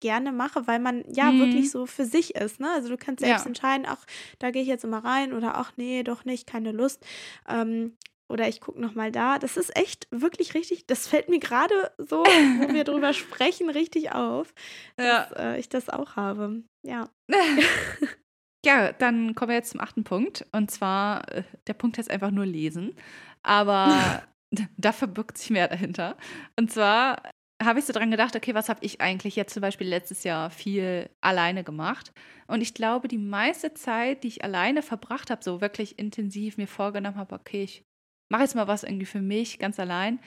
gerne mache, weil man ja mhm. wirklich so für sich ist. Ne? Also du kannst selbst ja. entscheiden, ach, da gehe ich jetzt immer rein oder ach nee, doch nicht, keine Lust. Ähm, oder ich gucke nochmal da. Das ist echt wirklich richtig, das fällt mir gerade so, wo wir drüber sprechen, richtig auf, dass ja. äh, ich das auch habe. Ja. ja, dann kommen wir jetzt zum achten Punkt. Und zwar, äh, der Punkt heißt einfach nur lesen. Aber da verbirgt sich mehr dahinter. Und zwar habe ich so dran gedacht, okay, was habe ich eigentlich jetzt zum Beispiel letztes Jahr viel alleine gemacht? Und ich glaube, die meiste Zeit, die ich alleine verbracht habe, so wirklich intensiv mir vorgenommen habe, okay, ich mache jetzt mal was irgendwie für mich, ganz allein,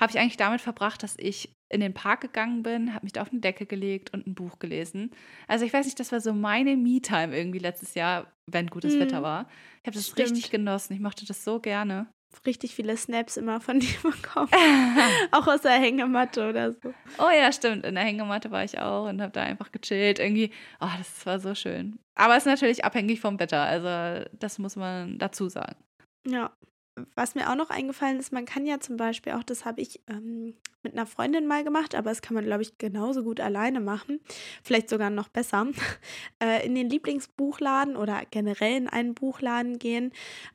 habe ich eigentlich damit verbracht, dass ich in den Park gegangen bin, habe mich da auf eine Decke gelegt und ein Buch gelesen. Also ich weiß nicht, das war so meine Me-Time irgendwie letztes Jahr, wenn gutes hm. Wetter war. Ich habe das Stimmt. richtig genossen. Ich mochte das so gerne. Richtig viele Snaps immer von dir bekommen. auch aus der Hängematte oder so. Oh ja, stimmt. In der Hängematte war ich auch und habe da einfach gechillt. Irgendwie, oh, das war so schön. Aber es ist natürlich abhängig vom Wetter. Also das muss man dazu sagen. Ja, was mir auch noch eingefallen ist, man kann ja zum Beispiel auch, das habe ich ähm, mit einer Freundin mal gemacht, aber das kann man, glaube ich, genauso gut alleine machen. Vielleicht sogar noch besser. äh, in den Lieblingsbuchladen oder generell in einen Buchladen gehen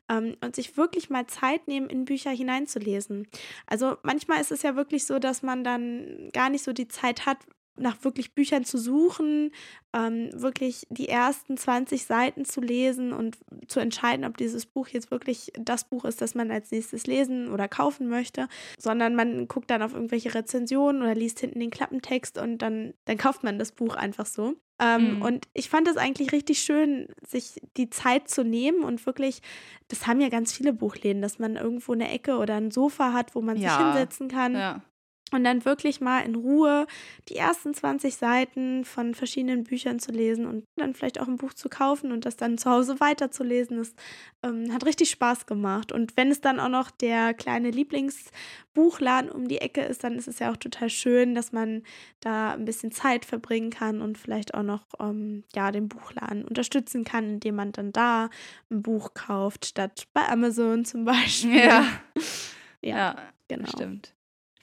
ähm, und sich wirklich mal Zeit nehmen, in Bücher hineinzulesen. Also manchmal ist es ja wirklich so, dass man dann gar nicht so die Zeit hat, nach wirklich Büchern zu suchen, ähm, wirklich die ersten 20 Seiten zu lesen und zu entscheiden, ob dieses Buch jetzt wirklich das Buch ist, das man als nächstes lesen oder kaufen möchte, sondern man guckt dann auf irgendwelche Rezensionen oder liest hinten den Klappentext und dann, dann kauft man das Buch einfach so. Ähm, mhm. Und ich fand es eigentlich richtig schön, sich die Zeit zu nehmen und wirklich, das haben ja ganz viele Buchläden, dass man irgendwo eine Ecke oder ein Sofa hat, wo man ja. sich hinsetzen kann. Ja und dann wirklich mal in Ruhe die ersten 20 Seiten von verschiedenen Büchern zu lesen und dann vielleicht auch ein Buch zu kaufen und das dann zu Hause weiterzulesen. Das ähm, hat richtig Spaß gemacht. Und wenn es dann auch noch der kleine Lieblingsbuchladen um die Ecke ist, dann ist es ja auch total schön, dass man da ein bisschen Zeit verbringen kann und vielleicht auch noch ähm, ja, den Buchladen unterstützen kann, indem man dann da ein Buch kauft, statt bei Amazon zum Beispiel. Ja, ja, ja genau. Stimmt.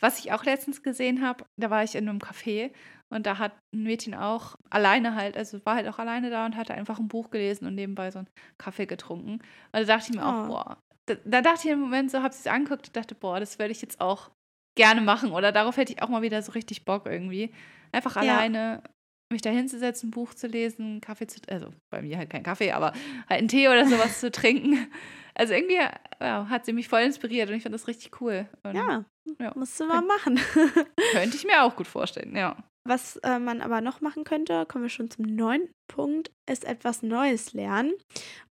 Was ich auch letztens gesehen habe, da war ich in einem Café und da hat ein Mädchen auch alleine halt, also war halt auch alleine da und hatte einfach ein Buch gelesen und nebenbei so einen Kaffee getrunken. Und da dachte ich mir oh. auch, boah, da, da, dachte ich im Moment so, habe ich es angeguckt und dachte, boah, das würde ich jetzt auch gerne machen oder darauf hätte ich auch mal wieder so richtig Bock irgendwie. Einfach ja. alleine mich da hinzusetzen, ein Buch zu lesen, Kaffee zu, also bei mir halt kein Kaffee, aber halt einen Tee oder sowas zu trinken. Also irgendwie ja, hat sie mich voll inspiriert und ich fand das richtig cool. Und ja, ja. Musst du mal machen. könnte ich mir auch gut vorstellen, ja. Was äh, man aber noch machen könnte, kommen wir schon zum neunten Punkt, ist etwas Neues lernen.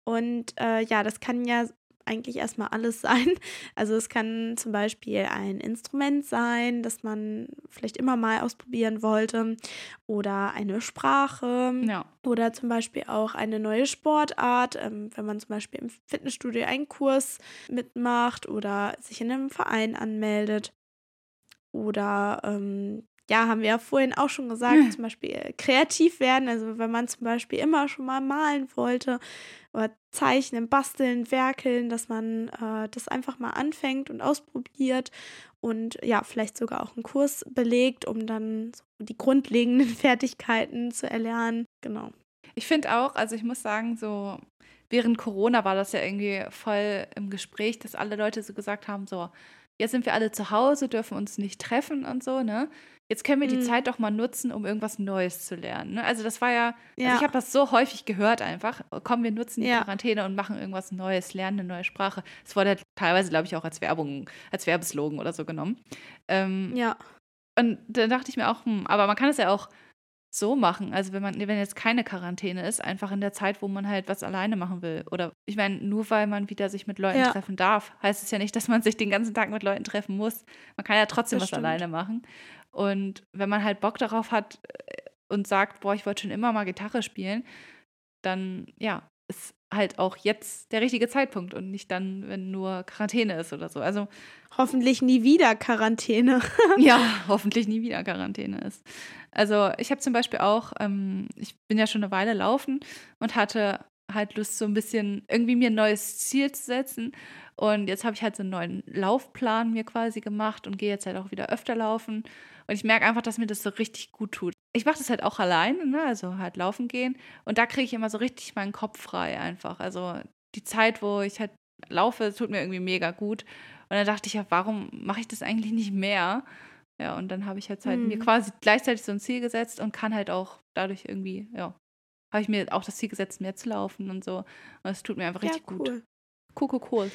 Und äh, ja, das kann ja eigentlich erstmal alles sein. Also es kann zum Beispiel ein Instrument sein, das man vielleicht immer mal ausprobieren wollte oder eine Sprache ja. oder zum Beispiel auch eine neue Sportart, ähm, wenn man zum Beispiel im Fitnessstudio einen Kurs mitmacht oder sich in einem Verein anmeldet oder ähm, ja, haben wir ja vorhin auch schon gesagt, zum Beispiel kreativ werden. Also wenn man zum Beispiel immer schon mal malen wollte oder zeichnen, basteln, werkeln, dass man äh, das einfach mal anfängt und ausprobiert und ja, vielleicht sogar auch einen Kurs belegt, um dann so die grundlegenden Fertigkeiten zu erlernen. Genau. Ich finde auch, also ich muss sagen, so während Corona war das ja irgendwie voll im Gespräch, dass alle Leute so gesagt haben, so, jetzt sind wir alle zu Hause, dürfen uns nicht treffen und so, ne? Jetzt können wir die mhm. Zeit doch mal nutzen, um irgendwas Neues zu lernen. Ne? Also das war ja, ja. Also ich habe das so häufig gehört einfach. Komm, wir nutzen die ja. Quarantäne und machen irgendwas Neues, lernen eine neue Sprache. Das wurde teilweise, glaube ich, auch als Werbung, als Werbeslogan oder so genommen. Ähm, ja. Und dann dachte ich mir auch, hm, aber man kann es ja auch so machen. Also wenn man, wenn jetzt keine Quarantäne ist, einfach in der Zeit, wo man halt was alleine machen will. Oder ich meine, nur weil man wieder sich mit Leuten ja. treffen darf, heißt es ja nicht, dass man sich den ganzen Tag mit Leuten treffen muss. Man kann ja trotzdem das was stimmt. alleine machen. Und wenn man halt Bock darauf hat äh, und sagt, boah, ich wollte schon immer mal Gitarre spielen, dann ja, ist halt auch jetzt der richtige Zeitpunkt und nicht dann, wenn nur Quarantäne ist oder so. Also hoffentlich nie wieder Quarantäne. ja, hoffentlich nie wieder Quarantäne ist. Also ich habe zum Beispiel auch, ähm, ich bin ja schon eine Weile laufen und hatte halt Lust, so ein bisschen irgendwie mir ein neues Ziel zu setzen. Und jetzt habe ich halt so einen neuen Laufplan mir quasi gemacht und gehe jetzt halt auch wieder öfter laufen. Und ich merke einfach, dass mir das so richtig gut tut. Ich mache das halt auch alleine, ne? also halt laufen gehen. Und da kriege ich immer so richtig meinen Kopf frei einfach. Also die Zeit, wo ich halt laufe, tut mir irgendwie mega gut. Und dann dachte ich ja, warum mache ich das eigentlich nicht mehr? Ja, und dann habe ich jetzt halt hm. mir quasi gleichzeitig so ein Ziel gesetzt und kann halt auch dadurch irgendwie, ja, habe ich mir auch das Ziel gesetzt, mehr zu laufen und so. Und es tut mir einfach richtig ja, cool. gut. Cool, cool, cool.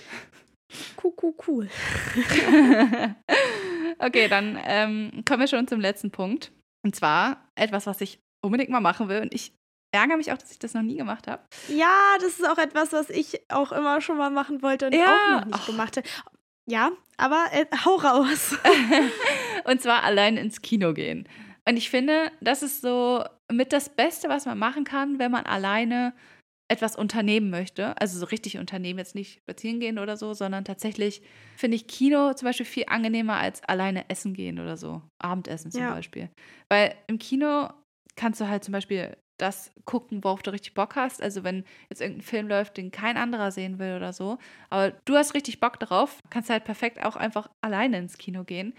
Cool, cool, cool. okay, dann ähm, kommen wir schon zum letzten Punkt. Und zwar etwas, was ich unbedingt mal machen will. Und ich ärgere mich auch, dass ich das noch nie gemacht habe. Ja, das ist auch etwas, was ich auch immer schon mal machen wollte und ja. auch noch nicht oh. gemacht habe. Ja, aber äh, hau raus. und zwar allein ins Kino gehen. Und ich finde, das ist so mit das Beste, was man machen kann, wenn man alleine etwas unternehmen möchte. Also so richtig unternehmen, jetzt nicht spazieren gehen oder so, sondern tatsächlich finde ich Kino zum Beispiel viel angenehmer als alleine essen gehen oder so. Abendessen zum ja. Beispiel. Weil im Kino kannst du halt zum Beispiel das gucken, worauf du richtig Bock hast. Also wenn jetzt irgendein Film läuft, den kein anderer sehen will oder so, aber du hast richtig Bock darauf, kannst du halt perfekt auch einfach alleine ins Kino gehen,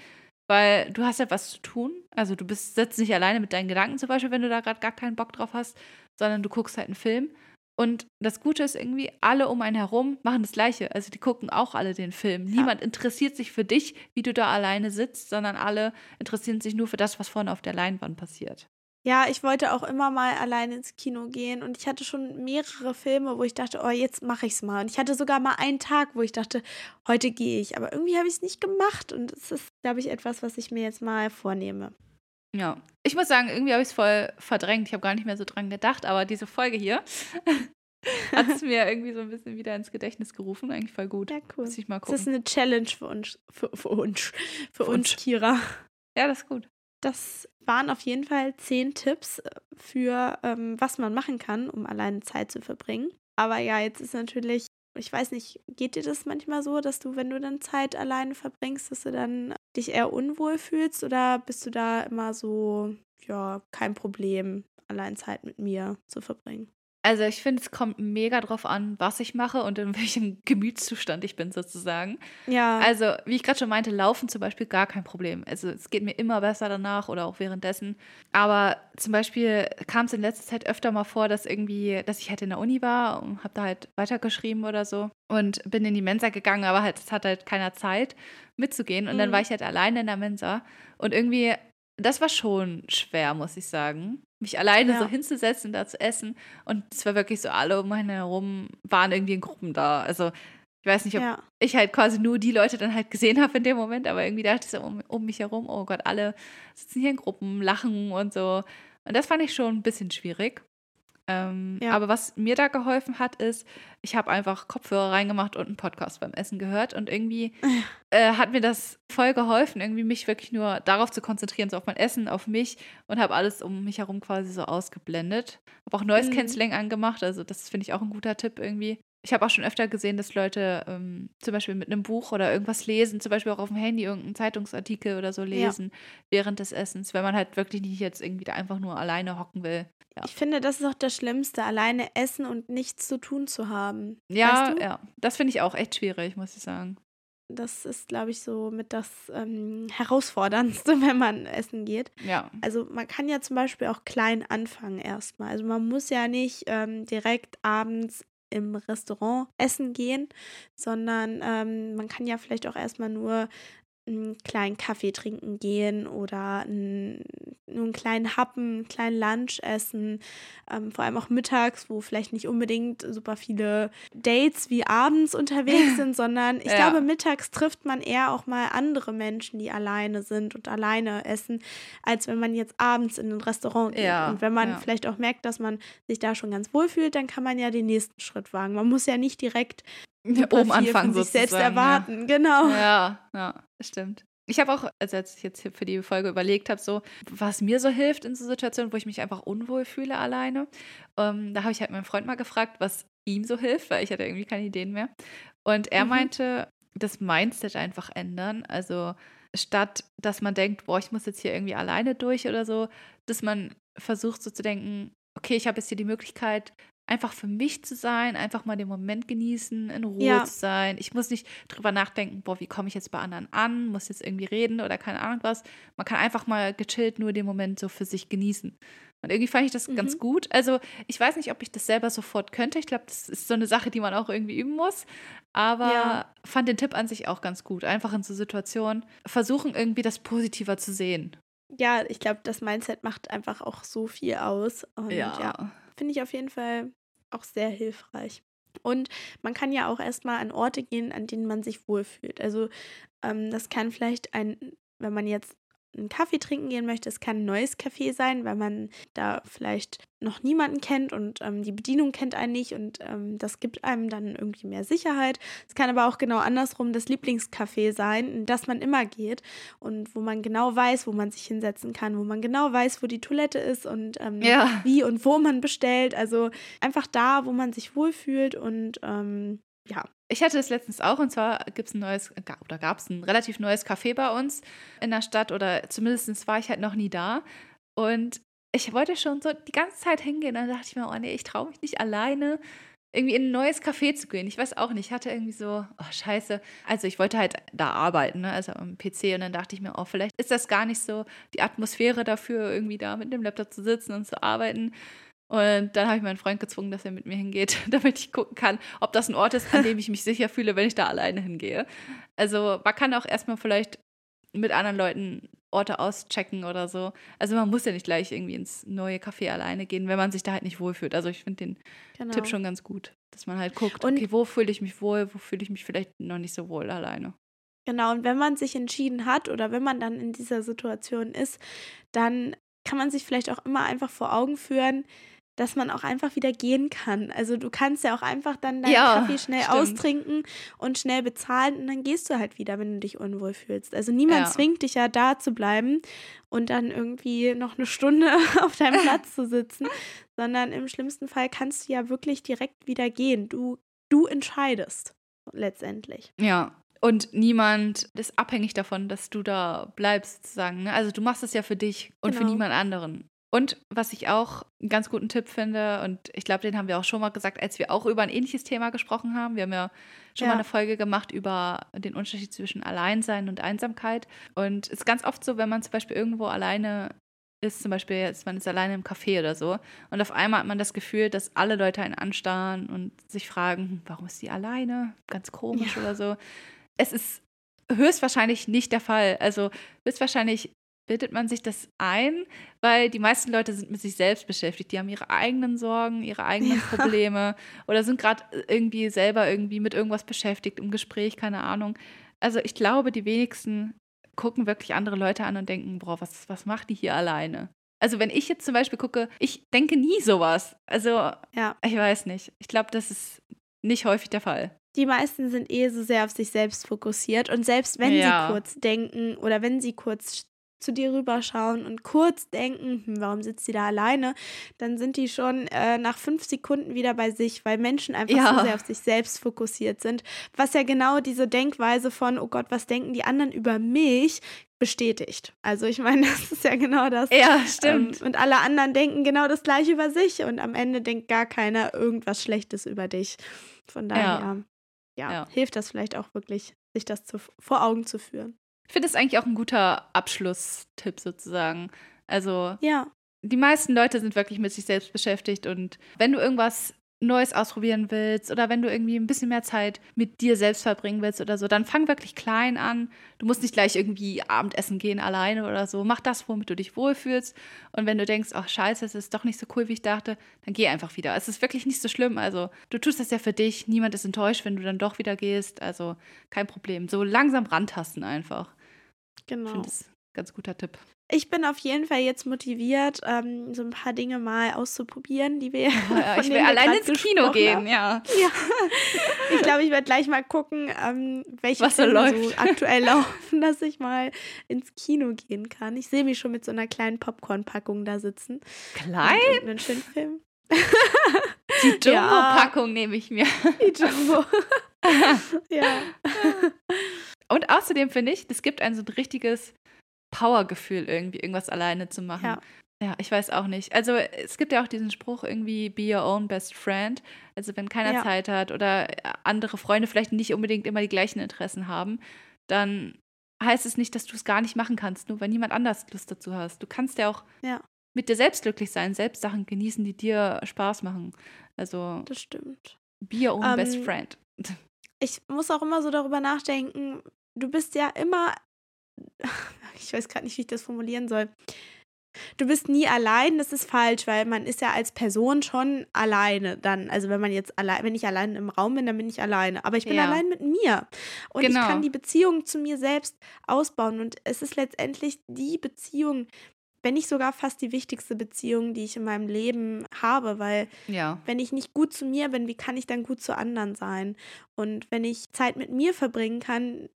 weil du hast ja was zu tun. Also du bist sitzt nicht alleine mit deinen Gedanken zum Beispiel, wenn du da gerade gar keinen Bock drauf hast, sondern du guckst halt einen Film. Und das Gute ist irgendwie, alle um einen herum machen das Gleiche. Also die gucken auch alle den Film. Ja. Niemand interessiert sich für dich, wie du da alleine sitzt, sondern alle interessieren sich nur für das, was vorne auf der Leinwand passiert. Ja, ich wollte auch immer mal alleine ins Kino gehen und ich hatte schon mehrere Filme, wo ich dachte, oh, jetzt mache ich es mal. Und ich hatte sogar mal einen Tag, wo ich dachte, heute gehe ich. Aber irgendwie habe ich es nicht gemacht und es ist, glaube ich, etwas, was ich mir jetzt mal vornehme. Ja, ich muss sagen, irgendwie habe ich es voll verdrängt. Ich habe gar nicht mehr so dran gedacht, aber diese Folge hier hat es mir irgendwie so ein bisschen wieder ins Gedächtnis gerufen. Eigentlich voll gut. Ja, cool. Muss ich mal gucken. Das ist eine Challenge für uns, für, für uns, für, für uns, Kira. Ja, das ist gut. Das waren auf jeden Fall zehn Tipps äh, für, ähm, was man machen kann, um alleine Zeit zu verbringen. Aber ja, jetzt ist natürlich, ich weiß nicht, geht dir das manchmal so, dass du, wenn du dann Zeit alleine verbringst, dass du dann dich eher unwohl fühlst oder bist du da immer so, ja, kein Problem, allein Zeit mit mir zu verbringen? Also ich finde, es kommt mega drauf an, was ich mache und in welchem Gemütszustand ich bin sozusagen. Ja. Also wie ich gerade schon meinte, laufen zum Beispiel gar kein Problem. Also es geht mir immer besser danach oder auch währenddessen. Aber zum Beispiel kam es in letzter Zeit öfter mal vor, dass irgendwie, dass ich halt in der Uni war und habe da halt weitergeschrieben oder so und bin in die Mensa gegangen, aber halt es hat halt keiner Zeit mitzugehen und mhm. dann war ich halt alleine in der Mensa und irgendwie das war schon schwer, muss ich sagen. Mich alleine ja. so hinzusetzen, da zu essen. Und es war wirklich so, alle um mich herum waren irgendwie in Gruppen da. Also ich weiß nicht, ob ja. ich halt quasi nur die Leute dann halt gesehen habe in dem Moment, aber irgendwie dachte ich so um, um mich herum, oh Gott, alle sitzen hier in Gruppen, lachen und so. Und das fand ich schon ein bisschen schwierig. Ähm, ja. Aber was mir da geholfen hat, ist, ich habe einfach Kopfhörer reingemacht und einen Podcast beim Essen gehört. Und irgendwie äh, hat mir das voll geholfen, irgendwie mich wirklich nur darauf zu konzentrieren, so auf mein Essen, auf mich und habe alles um mich herum quasi so ausgeblendet. Habe auch Noise Cancelling mhm. angemacht, also das finde ich auch ein guter Tipp irgendwie. Ich habe auch schon öfter gesehen, dass Leute ähm, zum Beispiel mit einem Buch oder irgendwas lesen, zum Beispiel auch auf dem Handy irgendeinen Zeitungsartikel oder so lesen ja. während des Essens, wenn man halt wirklich nicht jetzt irgendwie da einfach nur alleine hocken will. Ja. Ich finde, das ist auch das Schlimmste, alleine essen und nichts zu tun zu haben. Ja, weißt du? ja. Das finde ich auch echt schwierig, muss ich sagen. Das ist, glaube ich, so mit das ähm, Herausforderndste, wenn man essen geht. Ja. Also man kann ja zum Beispiel auch klein anfangen erstmal. Also man muss ja nicht ähm, direkt abends im Restaurant essen gehen, sondern ähm, man kann ja vielleicht auch erstmal nur einen kleinen Kaffee trinken gehen oder einen, nur einen kleinen Happen, einen kleinen Lunch essen, ähm, vor allem auch mittags, wo vielleicht nicht unbedingt super viele Dates wie abends unterwegs sind, sondern ich ja. glaube, mittags trifft man eher auch mal andere Menschen, die alleine sind und alleine essen, als wenn man jetzt abends in ein Restaurant geht. Ja. Und wenn man ja. vielleicht auch merkt, dass man sich da schon ganz wohl fühlt, dann kann man ja den nächsten Schritt wagen. Man muss ja nicht direkt oben anfangen von sich selbst erwarten, ja. genau. Ja, ja, stimmt. Ich habe auch, also als ich jetzt hier für die Folge überlegt habe, so, was mir so hilft in so Situationen, wo ich mich einfach unwohl fühle alleine. Ähm, da habe ich halt meinen Freund mal gefragt, was ihm so hilft, weil ich hatte irgendwie keine Ideen mehr. Und er mhm. meinte, das Mindset einfach ändern. Also statt, dass man denkt, boah, ich muss jetzt hier irgendwie alleine durch oder so, dass man versucht so zu denken, okay, ich habe jetzt hier die Möglichkeit, einfach für mich zu sein, einfach mal den Moment genießen, in Ruhe ja. zu sein. Ich muss nicht drüber nachdenken, boah, wie komme ich jetzt bei anderen an, muss jetzt irgendwie reden oder keine Ahnung was. Man kann einfach mal gechillt nur den Moment so für sich genießen. Und irgendwie fand ich das mhm. ganz gut. Also, ich weiß nicht, ob ich das selber sofort könnte. Ich glaube, das ist so eine Sache, die man auch irgendwie üben muss. Aber ja. fand den Tipp an sich auch ganz gut. Einfach in so Situationen versuchen, irgendwie das positiver zu sehen. Ja, ich glaube, das Mindset macht einfach auch so viel aus. Und ja. ja finde ich auf jeden Fall auch sehr hilfreich. Und man kann ja auch erstmal an Orte gehen, an denen man sich wohlfühlt. Also ähm, das kann vielleicht ein, wenn man jetzt einen Kaffee trinken gehen möchte. Es kann ein neues Café sein, weil man da vielleicht noch niemanden kennt und ähm, die Bedienung kennt einen nicht und ähm, das gibt einem dann irgendwie mehr Sicherheit. Es kann aber auch genau andersrum das Lieblingscafé sein, in das man immer geht und wo man genau weiß, wo man sich hinsetzen kann, wo man genau weiß, wo die Toilette ist und ähm, ja. wie und wo man bestellt. Also einfach da, wo man sich wohlfühlt und ähm, ja. Ich hatte das letztens auch und zwar gibt es ein neues, oder gab es ein relativ neues Café bei uns in der Stadt oder zumindest war ich halt noch nie da. Und ich wollte schon so die ganze Zeit hingehen und dann dachte ich mir, oh nee, ich traue mich nicht alleine irgendwie in ein neues Café zu gehen. Ich weiß auch nicht, ich hatte irgendwie so, oh scheiße. Also ich wollte halt da arbeiten, ne? also am PC und dann dachte ich mir, oh, vielleicht ist das gar nicht so die Atmosphäre dafür, irgendwie da mit dem Laptop zu sitzen und zu arbeiten. Und dann habe ich meinen Freund gezwungen, dass er mit mir hingeht, damit ich gucken kann, ob das ein Ort ist, an dem ich mich sicher fühle, wenn ich da alleine hingehe. Also man kann auch erstmal vielleicht mit anderen Leuten Orte auschecken oder so. Also man muss ja nicht gleich irgendwie ins neue Café alleine gehen, wenn man sich da halt nicht wohlfühlt. Also ich finde den genau. Tipp schon ganz gut, dass man halt guckt, und okay, wo fühle ich mich wohl, wo fühle ich mich vielleicht noch nicht so wohl alleine. Genau, und wenn man sich entschieden hat oder wenn man dann in dieser Situation ist, dann kann man sich vielleicht auch immer einfach vor Augen führen, dass man auch einfach wieder gehen kann. Also du kannst ja auch einfach dann deinen ja, Kaffee schnell stimmt. austrinken und schnell bezahlen und dann gehst du halt wieder, wenn du dich unwohl fühlst. Also niemand ja. zwingt dich ja da zu bleiben und dann irgendwie noch eine Stunde auf deinem Platz zu sitzen, sondern im schlimmsten Fall kannst du ja wirklich direkt wieder gehen. Du, du entscheidest letztendlich. Ja, und niemand ist abhängig davon, dass du da bleibst, sozusagen. Ne? Also du machst es ja für dich und genau. für niemand anderen. Und was ich auch einen ganz guten Tipp finde, und ich glaube, den haben wir auch schon mal gesagt, als wir auch über ein ähnliches Thema gesprochen haben. Wir haben ja schon ja. mal eine Folge gemacht über den Unterschied zwischen Alleinsein und Einsamkeit. Und es ist ganz oft so, wenn man zum Beispiel irgendwo alleine ist, zum Beispiel jetzt, man ist alleine im Café oder so, und auf einmal hat man das Gefühl, dass alle Leute einen anstarren und sich fragen, hm, warum ist sie alleine? Ganz komisch ja. oder so. Es ist höchstwahrscheinlich nicht der Fall. Also höchstwahrscheinlich bildet man sich das ein, weil die meisten Leute sind mit sich selbst beschäftigt. Die haben ihre eigenen Sorgen, ihre eigenen ja. Probleme oder sind gerade irgendwie selber irgendwie mit irgendwas beschäftigt, im Gespräch, keine Ahnung. Also ich glaube, die wenigsten gucken wirklich andere Leute an und denken, boah, was, was macht die hier alleine? Also wenn ich jetzt zum Beispiel gucke, ich denke nie sowas. Also ja. ich weiß nicht. Ich glaube, das ist nicht häufig der Fall. Die meisten sind eh so sehr auf sich selbst fokussiert und selbst wenn ja. sie kurz denken oder wenn sie kurz zu dir rüberschauen und kurz denken, hm, warum sitzt sie da alleine, dann sind die schon äh, nach fünf Sekunden wieder bei sich, weil Menschen einfach ja. so sehr auf sich selbst fokussiert sind. Was ja genau diese Denkweise von, oh Gott, was denken die anderen über mich, bestätigt. Also ich meine, das ist ja genau das. Ja, stimmt. Ähm, und alle anderen denken genau das gleiche über sich und am Ende denkt gar keiner irgendwas Schlechtes über dich. Von daher, ja, ja, ja. hilft das vielleicht auch wirklich, sich das zu, vor Augen zu führen. Ich finde es eigentlich auch ein guter Abschlusstipp sozusagen. Also, ja. die meisten Leute sind wirklich mit sich selbst beschäftigt und wenn du irgendwas Neues ausprobieren willst oder wenn du irgendwie ein bisschen mehr Zeit mit dir selbst verbringen willst oder so, dann fang wirklich klein an. Du musst nicht gleich irgendwie Abendessen gehen alleine oder so. Mach das, womit du dich wohlfühlst. Und wenn du denkst, ach scheiße, es ist doch nicht so cool, wie ich dachte, dann geh einfach wieder. Es ist wirklich nicht so schlimm. Also du tust das ja für dich. Niemand ist enttäuscht, wenn du dann doch wieder gehst. Also kein Problem. So langsam rantasten einfach. Genau. Ich finde das ein ganz guter Tipp ich bin auf jeden Fall jetzt motiviert, ähm, so ein paar Dinge mal auszuprobieren, die wir. Ja, ich will alleine ins Kino gehen, haben. ja. ja. Ich glaube, ich werde gleich mal gucken, ähm, welche Was so, läuft. so aktuell laufen, dass ich mal ins Kino gehen kann. Ich sehe mich schon mit so einer kleinen Popcorn-Packung da sitzen. Klein? Und einen schönen Film. Die Jumbo-Packung ja. nehme ich mir. Die Jumbo. ja. Und außerdem finde ich, es gibt ein so ein richtiges Powergefühl, irgendwie irgendwas alleine zu machen. Ja. Ja, ich weiß auch nicht. Also es gibt ja auch diesen Spruch irgendwie, be your own best friend. Also wenn keiner ja. Zeit hat oder andere Freunde vielleicht nicht unbedingt immer die gleichen Interessen haben, dann heißt es nicht, dass du es gar nicht machen kannst, nur weil niemand anders Lust dazu hast. Du kannst ja auch ja. mit dir selbst glücklich sein, selbst Sachen genießen, die dir Spaß machen. Also das stimmt. Be your own ähm, best friend. Ich muss auch immer so darüber nachdenken, du bist ja immer ich weiß gerade nicht, wie ich das formulieren soll. Du bist nie allein, das ist falsch, weil man ist ja als Person schon alleine dann. Also wenn man jetzt allein, wenn ich allein im Raum bin, dann bin ich alleine. Aber ich bin ja. allein mit mir. Und genau. ich kann die Beziehung zu mir selbst ausbauen. Und es ist letztendlich die Beziehung, wenn nicht sogar fast die wichtigste Beziehung, die ich in meinem Leben habe, weil ja. wenn ich nicht gut zu mir bin, wie kann ich dann gut zu anderen sein? Und wenn ich Zeit mit mir verbringen kann,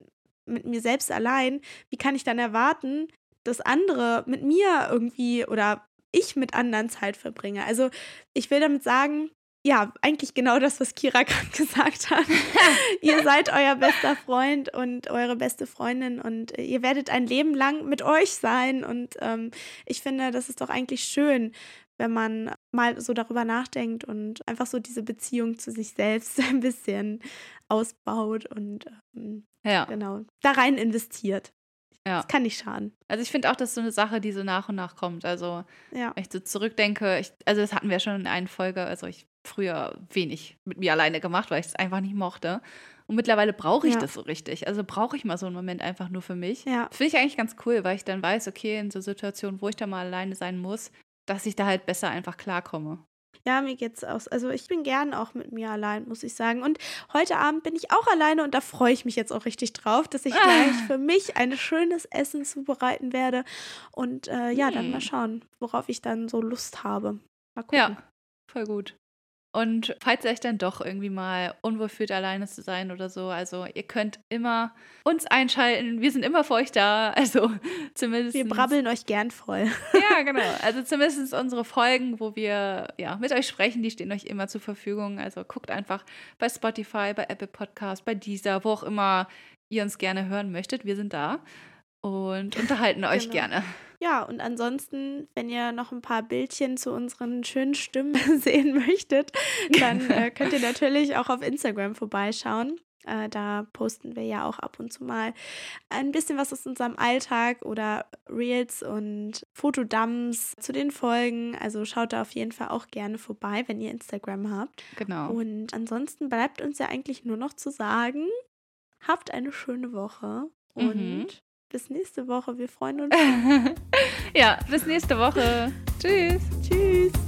mit mir selbst allein, wie kann ich dann erwarten, dass andere mit mir irgendwie oder ich mit anderen Zeit verbringe. Also ich will damit sagen, ja, eigentlich genau das, was Kira gerade gesagt hat. ihr seid euer bester Freund und eure beste Freundin und ihr werdet ein Leben lang mit euch sein. Und ähm, ich finde, das ist doch eigentlich schön, wenn man mal so darüber nachdenkt und einfach so diese Beziehung zu sich selbst ein bisschen ausbaut und ähm, ja. genau da rein investiert. Ja. Das kann nicht schaden. Also ich finde auch, das ist so eine Sache, die so nach und nach kommt. Also ja. wenn ich so zurückdenke, ich, also das hatten wir schon in einer Folge, also ich früher wenig mit mir alleine gemacht, weil ich es einfach nicht mochte. Und mittlerweile brauche ich ja. das so richtig. Also brauche ich mal so einen Moment einfach nur für mich. Ja. Finde ich eigentlich ganz cool, weil ich dann weiß, okay, in so Situationen, wo ich da mal alleine sein muss, dass ich da halt besser einfach klarkomme. Ja, mir geht's aus. Also ich bin gern auch mit mir allein, muss ich sagen. Und heute Abend bin ich auch alleine und da freue ich mich jetzt auch richtig drauf, dass ich ah. gleich für mich ein schönes Essen zubereiten werde. Und äh, ja, dann mal hm. schauen, worauf ich dann so Lust habe. Mal gucken. Ja, voll gut. Und falls ihr euch dann doch irgendwie mal unwohl fühlt, alleine zu sein oder so, also ihr könnt immer uns einschalten. Wir sind immer für euch da. Also zumindest. Wir brabbeln euch gern voll. Ja, genau. Also zumindest unsere Folgen, wo wir ja mit euch sprechen, die stehen euch immer zur Verfügung. Also guckt einfach bei Spotify, bei Apple Podcast, bei Deezer, wo auch immer ihr uns gerne hören möchtet. Wir sind da und unterhalten euch genau. gerne. Ja, und ansonsten, wenn ihr noch ein paar Bildchen zu unseren schönen Stimmen sehen möchtet, dann äh, könnt ihr natürlich auch auf Instagram vorbeischauen. Äh, da posten wir ja auch ab und zu mal ein bisschen was aus unserem Alltag oder Reels und Fotodumps zu den Folgen. Also schaut da auf jeden Fall auch gerne vorbei, wenn ihr Instagram habt. Genau. Und ansonsten bleibt uns ja eigentlich nur noch zu sagen, habt eine schöne Woche und mhm bis nächste Woche. Wir freuen uns. ja, bis nächste Woche. Tschüss. Tschüss.